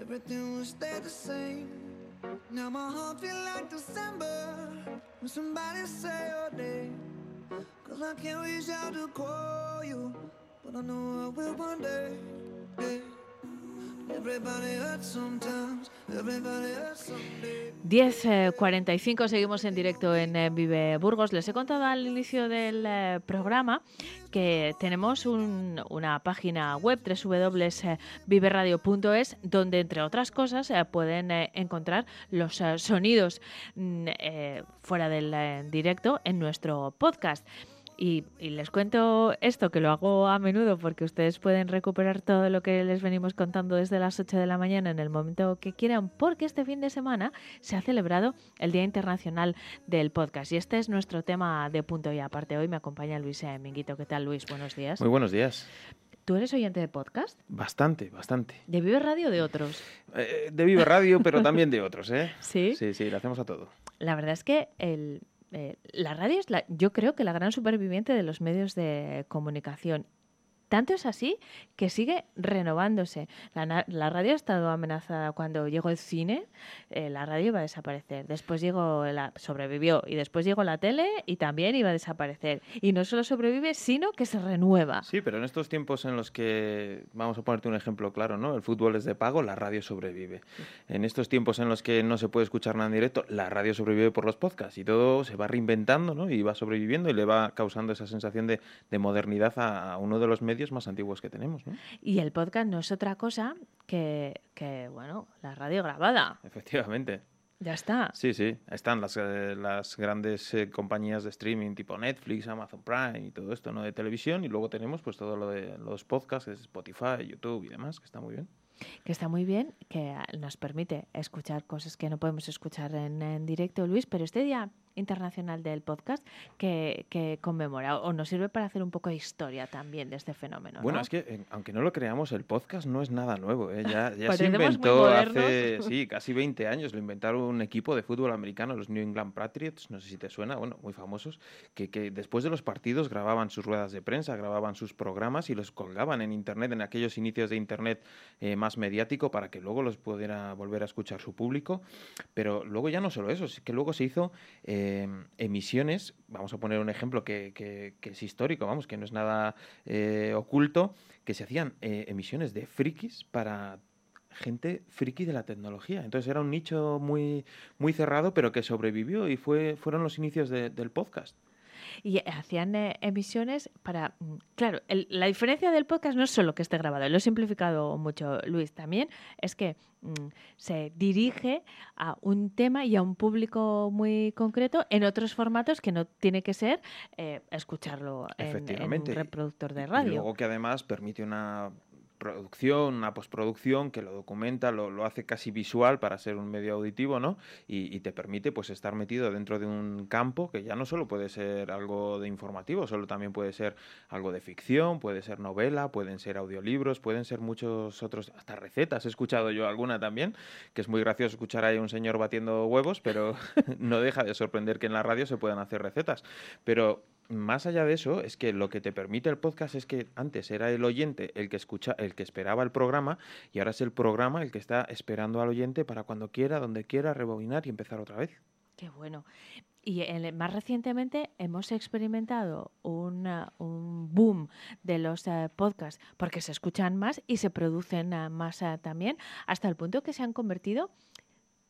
everything will stay the same. Now my heart feel like December when somebody say your name. Cause I can't reach out to call you, but I know I will one day. Yeah. 10.45 seguimos en directo en eh, Vive Burgos. Les he contado al inicio del eh, programa que tenemos un- una página web www.viveradio.es donde entre otras cosas eh, pueden encontrar los sonidos mm, fuera del directo en nuestro podcast. Y, y les cuento esto, que lo hago a menudo porque ustedes pueden recuperar todo lo que les venimos contando desde las 8 de la mañana en el momento que quieran, porque este fin de semana se ha celebrado el Día Internacional del Podcast. Y este es nuestro tema de punto y aparte. Hoy me acompaña Luis Minguito. ¿Qué tal, Luis? Buenos días. Muy buenos días. ¿Tú eres oyente de podcast? Bastante, bastante. ¿De Vive Radio o de otros? Eh, de Vive Radio, pero también de otros, ¿eh? ¿Sí? Sí, sí, le hacemos a todo. La verdad es que el, eh, la radio es, la, yo creo que la gran superviviente de los medios de comunicación. Tanto es así que sigue renovándose. La, radio ha estado amenazada cuando llegó el cine, eh, la radio iba a desaparecer. Después llegó la sobrevivió y después llegó la tele y también iba a desaparecer. Y no solo sobrevive, sino que se renueva. Sí, pero en estos tiempos en los que, vamos a ponerte un ejemplo claro, ¿no? El fútbol es de pago, la radio sobrevive. En estos tiempos en los que no se puede escuchar nada en directo, la radio sobrevive por los podcasts y todo se va reinventando, ¿no? Y va sobreviviendo y le va causando esa sensación de, de modernidad a, a uno de los medios más antiguos que tenemos, ¿no? Y el podcast no es otra cosa que, que bueno, la radio grabada. Efectivamente. Ya está. Sí, sí, están las, eh, las grandes eh, compañías de streaming tipo Netflix, Amazon Prime y todo esto, ¿no? De televisión y luego tenemos pues todo lo de los podcasts, Spotify, YouTube y demás, que está muy bien. que está muy bien, que nos permite escuchar cosas que no podemos escuchar en, en directo, Luis, pero este Día Internacional del Podcast que, que conmemora o nos sirve para hacer un poco de historia también de este fenómeno. Bueno, ¿no? es que eh, aunque no lo creamos, el podcast no es nada nuevo. ¿eh? Ya, ya se Parecemos muy inventó hace sí, casi 20 años. Lo inventaron un equipo de fútbol americano, los New England Patriots, no sé si te suena, bueno, muy famosos, que, que después de los partidos grababan sus ruedas de prensa, grababan sus programas y los colgaban en Internet, en aquellos inicios de Internet eh, más mediático, para que luego los pudiera volver a escuchar su público. Pero luego ya no solo eso, es que luego se hizo eh, emisiones, vamos a poner un ejemplo que, que- que es histórico, vamos, que no es nada eh, oculto, que se hacían eh, emisiones de frikis para gente friki de la tecnología. Entonces era un nicho muy, muy cerrado, pero que sobrevivió y fue, fueron los inicios de- del podcast. Y hacían eh, emisiones para... mm, Claro, el- la diferencia del podcast no es solo que esté grabado, lo he simplificado mucho, Luis, también es que mm, se dirige a un tema y a un público muy concreto en otros formatos que no tiene que ser eh, escucharlo en- un reproductor de Y radio. luego que además permite una producción, una postproducción que lo documenta, lo, lo hace casi visual para ser un medio auditivo, ¿no? Y, te permite pues estar metido dentro de un campo que ya no solo puede ser algo de informativo, solo también puede ser algo de ficción, puede ser novela, pueden ser audiolibros, pueden ser muchos otros, hasta recetas, he escuchado yo alguna también, que es muy gracioso escuchar ahí a un señor batiendo huevos, pero no deja de sorprender que en la radio se puedan hacer recetas. Pero más allá de eso, es que lo que te permite el podcast es que antes era el oyente el que escucha, el que esperaba el programa, y ahora es el programa el que está esperando al oyente para cuando quiera, donde quiera, rebobinar y empezar otra vez. Qué bueno. Y el- más recientemente hemos experimentado un boom de los eh, podcasts porque se escuchan más y se producen eh, más eh, también, hasta el punto que se han convertido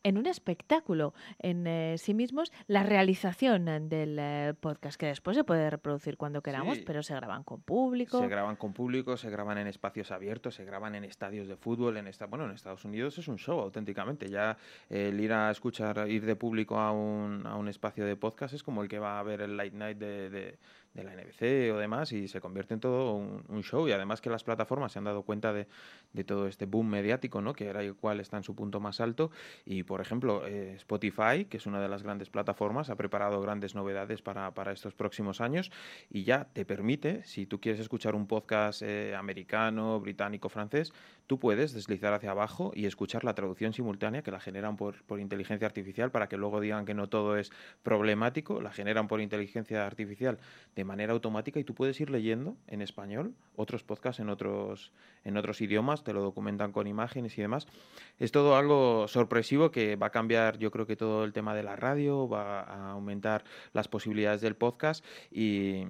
en un espectáculo en eh, sí mismos la realización eh, del eh, podcast, que después se puede reproducir cuando queramos, Sí. pero se graban con público. Se graban con público, se graban en espacios abiertos, se graban en estadios de fútbol. En esta, bueno, en Estados Unidos es un show auténticamente. Ya eh, el ir a escuchar, ir de público a un, a un espacio de podcast es como el que va a ver el late night de, de- de la NBC o demás y se convierte en todo un, show. Y además que las plataformas se han dado cuenta de, de todo este boom mediático, ¿no? Que era igual está en su punto más alto y por ejemplo, eh, Spotify, que es una de las grandes plataformas, ha preparado grandes novedades para, para estos próximos años y ya te permite, si tú quieres escuchar un podcast eh, americano, británico, francés, tú puedes deslizar hacia abajo y escuchar la traducción simultánea que la generan por, por inteligencia artificial para que luego digan que no todo es problemático, la generan por inteligencia artificial de manera automática y tú puedes ir leyendo en español otros podcasts en otros, en otros idiomas, te lo documentan con imágenes y demás. Es todo algo sorpresivo que va a cambiar, yo creo que todo el tema de la radio, va a aumentar las posibilidades del podcast y,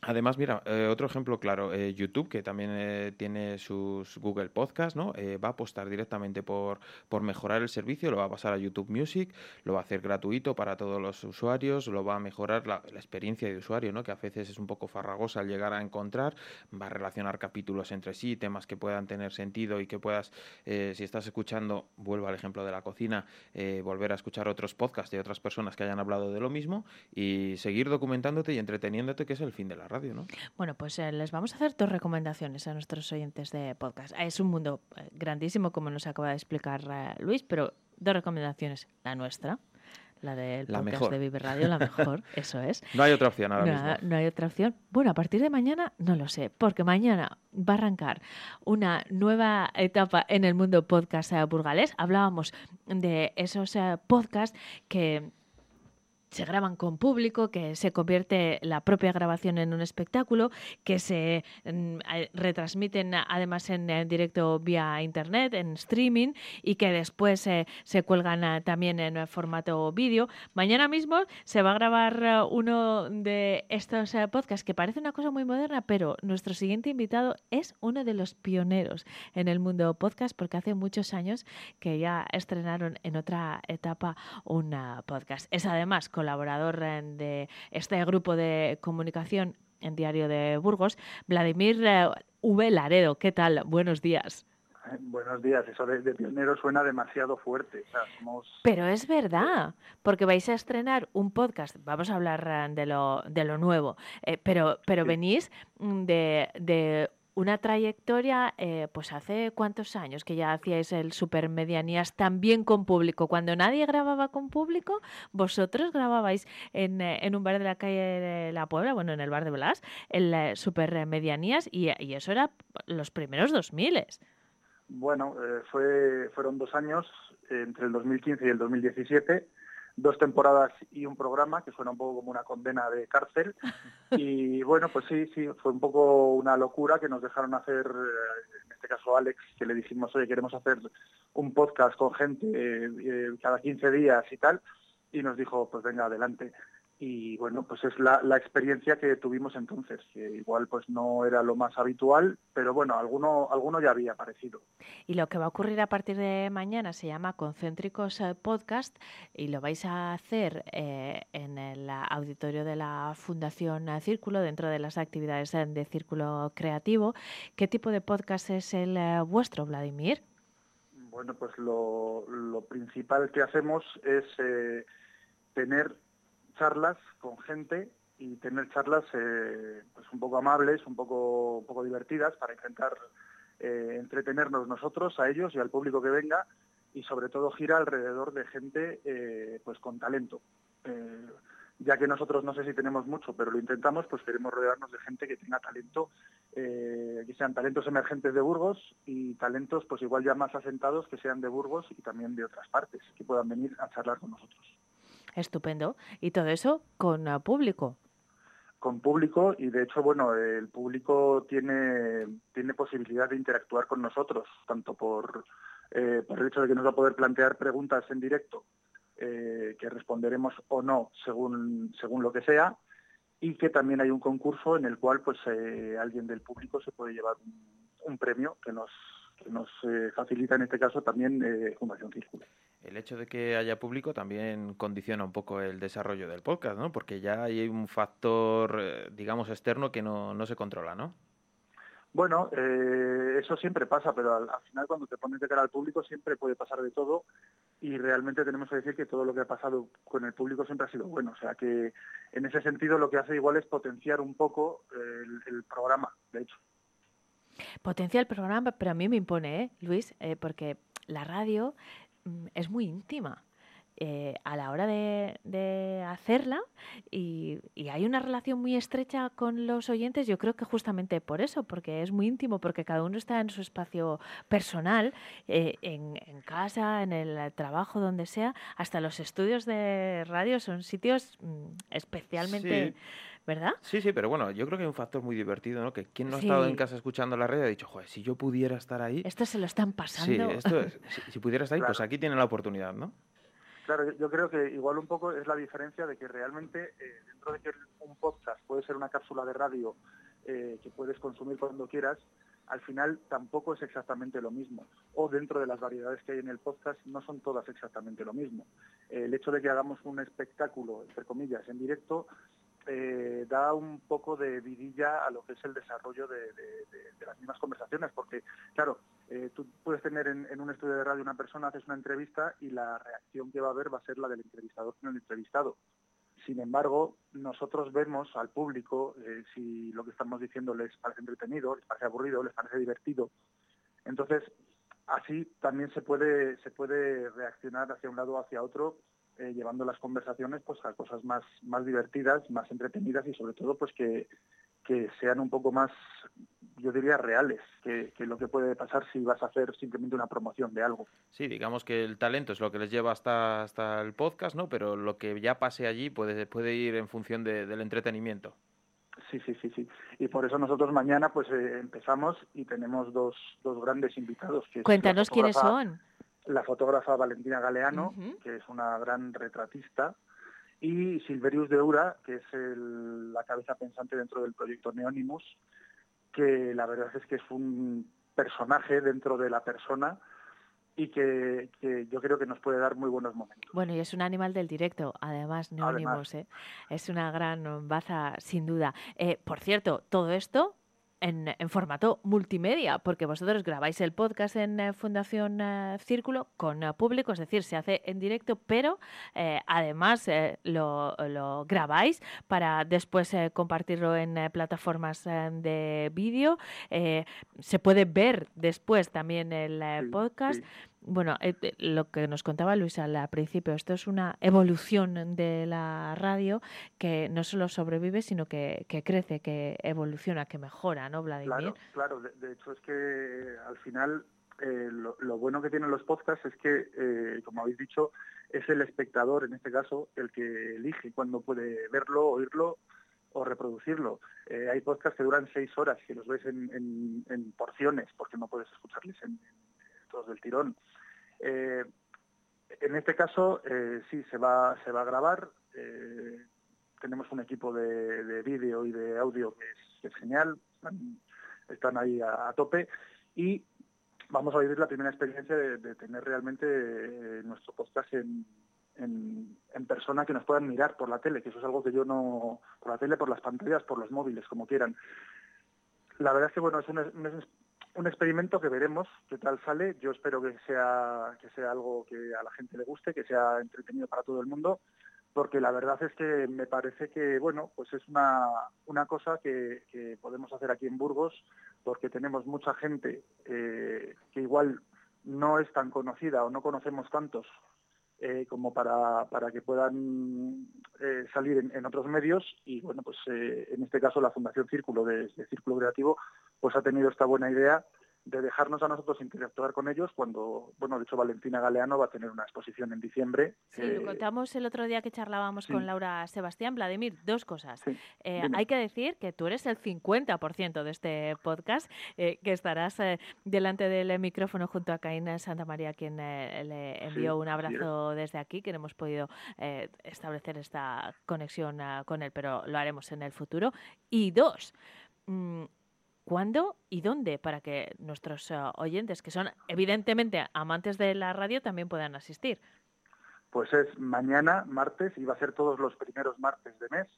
Además, mira, eh, otro ejemplo claro, eh, YouTube, que también eh, tiene sus Google Podcasts, ¿no? Eh, va a apostar directamente por, por mejorar el servicio, lo va a pasar a YouTube Music, lo va a hacer gratuito para todos los usuarios, lo va a mejorar la, experiencia de usuario, ¿no? Que a veces es un poco farragosa al llegar a encontrar, va a relacionar capítulos entre sí, temas que puedan tener sentido y que puedas, si estás escuchando, vuelvo al ejemplo de la cocina, volver a escuchar otros podcasts de otras personas que hayan hablado de lo mismo y seguir documentándote y entreteniéndote, que es el fin de la radio, ¿no? Bueno, pues eh, les vamos a hacer dos recomendaciones a nuestros oyentes de podcast. Es un mundo eh, grandísimo, como nos acaba de explicar eh, Luis, pero dos recomendaciones. La nuestra, la del La podcast mejor. de Vive Radio, la mejor, eso es. No hay otra opción ahora no, mismo. no hay otra opción. Bueno, a partir de mañana no lo sé, porque mañana va a arrancar una nueva etapa en el mundo podcast burgalés. Hablábamos de esos eh, podcasts que se graban con público, que se convierte la propia grabación en un espectáculo, que se mm, retransmiten además en, directo vía internet, en streaming, y que después eh, se cuelgan eh, también en eh, formato vídeo. Mañana mismo se va a grabar uno de estos podcasts que parece una cosa muy moderna, pero nuestro siguiente invitado es uno de los pioneros en el mundo podcast, porque hace muchos años que ya estrenaron en otra etapa un podcast. Es además colaborador de este grupo de comunicación en Diario de Burgos, Vladimir eh, V. Laredo. ¿Qué tal? Buenos días. Buenos días, eso de, de pionero suena demasiado fuerte. O sea, somos Pero es verdad, porque vais a estrenar un podcast, vamos a hablar eh, de lo, de lo nuevo, eh, pero, pero venís mm, de, de una trayectoria, eh, pues hace cuántos años que ya hacíais el Supermedianías también con público. Cuando nadie grababa con público, vosotros grababais en, eh, en un bar de la calle de La Puebla, bueno, en el bar de Blas, el eh, Supermedianías, y, y eso era los primeros 2000. Bueno, eh, fue, fueron dos años, eh, entre el 2015 y el 2017, dos temporadas y un programa que suena un poco como una condena de cárcel. Y bueno, pues sí, sí, fue un poco una locura que nos dejaron hacer, eh, en este caso Alex, que le dijimos, oye, queremos hacer un podcast con gente eh, eh, cada 15 días y tal, y nos dijo, pues venga, adelante. Y bueno, pues es la, la experiencia que tuvimos entonces, que igual pues no era lo más habitual, pero bueno, alguno, alguno ya había aparecido. Y lo que va a ocurrir a partir de mañana se llama Concéntricos eh, Podcast y lo vais a hacer eh, en el auditorio de la Fundación Círculo, dentro de las actividades eh, de Círculo Creativo. ¿Qué tipo de podcast es el eh, vuestro, Vladimir? Bueno, pues lo, lo principal que hacemos es eh, tener charlas con gente y tener charlas eh, pues un poco amables, un poco, un poco divertidas para intentar eh, entretenernos nosotros, a ellos y al público que venga y sobre todo gira alrededor de gente eh, pues con talento. Ya que nosotros no sé si tenemos mucho, pero lo intentamos, pues queremos rodearnos de gente que tenga talento, que sean talentos emergentes de Burgos y talentos pues igual ya más asentados que sean de Burgos y también de otras partes, que puedan venir a charlar con nosotros. Estupendo. Y todo eso con eh, público. Con público y de hecho, bueno, el público tiene, tiene posibilidad de interactuar con nosotros, tanto por, eh, por el hecho de que nos va a poder plantear preguntas en directo eh, que responderemos o no según, según lo que sea, y que también hay un concurso en el cual pues eh, alguien del público se puede llevar un, premio que nos, nos facilita en este caso también Fundación Círculo. El hecho de que haya público también condiciona un poco el desarrollo del podcast, ¿no? Porque ya hay un factor, eh, digamos, externo que no, no se controla, ¿no? Bueno, eh, eso siempre pasa, pero al, al final cuando te pones de cara al público siempre puede pasar de todo y realmente tenemos que decir que todo lo que ha pasado con el público siempre ha sido bueno. O sea que en ese sentido lo que hace igual es potenciar un poco el, el programa, de hecho. Potencia el programa, pero a mí me impone, ¿eh, Luis? Eh, porque la radio es muy íntima. eh, a la hora de, de hacerla y, y hay una relación muy estrecha con los oyentes, yo creo que justamente por eso, porque es muy íntimo, porque cada uno está en su espacio personal, eh, en, en casa, en el trabajo, donde sea, hasta los estudios de radio son sitios mm, especialmente... Sí. ¿Verdad? Sí, sí, pero bueno, yo creo que hay un factor muy divertido, ¿no? Que quien no ha estado en Sí. casa escuchando la radio ha dicho, joder, si yo pudiera estar ahí. Esto se lo están Sí, pasando. esto es- si, si pudiera estar ahí, pues aquí tiene la oportunidad, ¿no? Claro, yo- yo creo que igual un poco es la diferencia de que realmente eh, dentro de que un podcast puede ser una cápsula de radio eh, que puedes consumir cuando quieras, al final tampoco es exactamente lo mismo. O dentro de las variedades que hay en el podcast no son todas exactamente lo mismo. Eh, el hecho de que hagamos un espectáculo, entre comillas, en directo, eh, da un poco de vidilla a lo que es el desarrollo de, las mismas conversaciones, porque, claro, eh, tú puedes tener en, en un estudio de radio una persona, haces una entrevista y la reacción que va a haber va a ser la del entrevistador con el entrevistado. Sin embargo, nosotros vemos al público eh, si lo que estamos diciendo les parece entretenido, les parece aburrido, les parece divertido. Entonces, así también se puede, se puede reaccionar hacia un lado o hacia otro, eh, llevando las conversaciones pues a cosas más, más divertidas, más entretenidas y sobre todo pues que, que sean un poco más, yo diría, reales que, que lo que puede pasar si vas a hacer simplemente una promoción de algo. Sí, digamos que el talento es lo que les lleva hasta, hasta el podcast, ¿no? Pero lo que ya pase allí puede, puede ir en función de- del entretenimiento. Sí, sí, sí, sí. Y por eso nosotros mañana pues eh, empezamos y tenemos dos, dos grandes invitados. Que Cuéntanos quiénes son. La fotógrafa Valentina Galeano, que es una gran retratista, y Silverius de Ura, que es el- la cabeza pensante dentro del proyecto Neonimus, que la verdad es que es un personaje dentro de la persona y que, que yo creo que nos puede dar muy buenos momentos. Bueno, y es un animal del directo, además, Neónimos, ¿eh? Es una gran baza, sin duda. Eh, por cierto, todo esto en, en formato multimedia, porque vosotros grabáis el podcast en eh, Fundación eh, Círculo con eh, público, es decir, se hace en directo, pero además lo, lo grabáis para después compartirlo en plataformas de vídeo. Se puede ver después también el podcast. Bueno, eh, lo que nos contaba Luis al principio, esto es una evolución de la radio que no solo sobrevive, sino que, que crece, que evoluciona, que mejora, ¿no, Vladimir? Claro, claro. De, hecho es que eh, al final eh, lo, bueno que tienen los podcasts es que, eh, como habéis dicho, es el espectador, en este caso, el que elige cuándo puede verlo, oírlo o reproducirlo. Hay podcasts que duran seis horas, que los ves en, en- porciones, porque no puedes escucharles en del tirón. Eh, en este caso, eh, sí, se va, se va a grabar. eh, tenemos un equipo de, de vídeo y de audio que es, genial. Están, ahí a, tope. Y vamos a vivir la primera experiencia de, tener realmente eh, nuestro podcast en, persona que nos puedan mirar por la tele, que eso es algo que yo no... Por la tele, por las pantallas, por los móviles, como quieran. La verdad es que, bueno, es un, un- un experimento que veremos qué tal sale. Yo espero que sea, que sea algo que a la gente le guste, que sea entretenido para todo el mundo, porque la verdad es que me parece que, bueno, pues es una, una cosa que, que podemos hacer aquí en Burgos, porque tenemos mucha gente eh, que igual no es tan conocida o no conocemos tantos eh, como para, para que puedan eh, salir en, otros medios y bueno pues en este caso la Fundación Círculo de Círculo Creativo pues ha tenido esta buena idea de dejarnos a nosotros interactuar con ellos cuando bueno de hecho Valentina Galeano va a tener una exposición en diciembre Sí, lo eh, contamos el otro día que charlábamos sí. con Laura Sebastián. Vladimir, dos cosas. Eh, dime. hay que decir que tú eres el 50% de este podcast, eh, que estarás eh, delante del eh, micrófono junto a Caín Santa María, quien eh, le envió un abrazo desde aquí, que no hemos podido eh, establecer esta conexión ah, con él, pero lo haremos en el futuro. Y dos, mm, ¿Cuándo y dónde? Para que nuestros ah, oyentes, que son evidentemente amantes de la radio, también puedan asistir. Pues es mañana, martes, y va a ser todos los primeros martes de mes,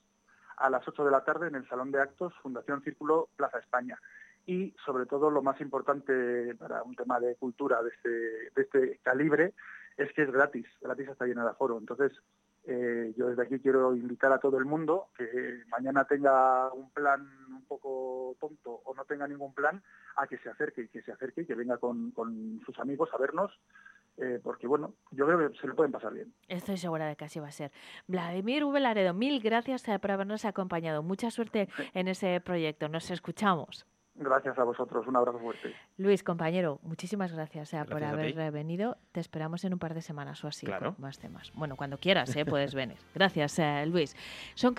a las 8 de la tarde en el Salón de Actos Fundación Círculo Plaza España. Y sobre todo lo más importante para un tema de cultura de este, de este calibre es que es gratis, gratis hasta lleno de aforo. Entonces, eh, yo desde aquí quiero invitar a todo el mundo que mañana tenga un plan un poco tonto o no tenga ningún plan, a que se acerque, que se acerque, que venga con, con sus amigos a vernos eh, porque bueno, yo creo que se lo pueden pasar bien. Estoy segura de que así va a ser. Vladimir V. Laredo, mil gracias eh, por habernos acompañado. Mucha suerte en ese proyecto. Nos escuchamos. Gracias a vosotros, un abrazo fuerte. Luis, compañero, muchísimas gracias, eh, por haber venido. Te esperamos en un par de semanas o así Claro. con más temas. Bueno, cuando quieras, eh, puedes venir. Gracias, eh, Luis. Son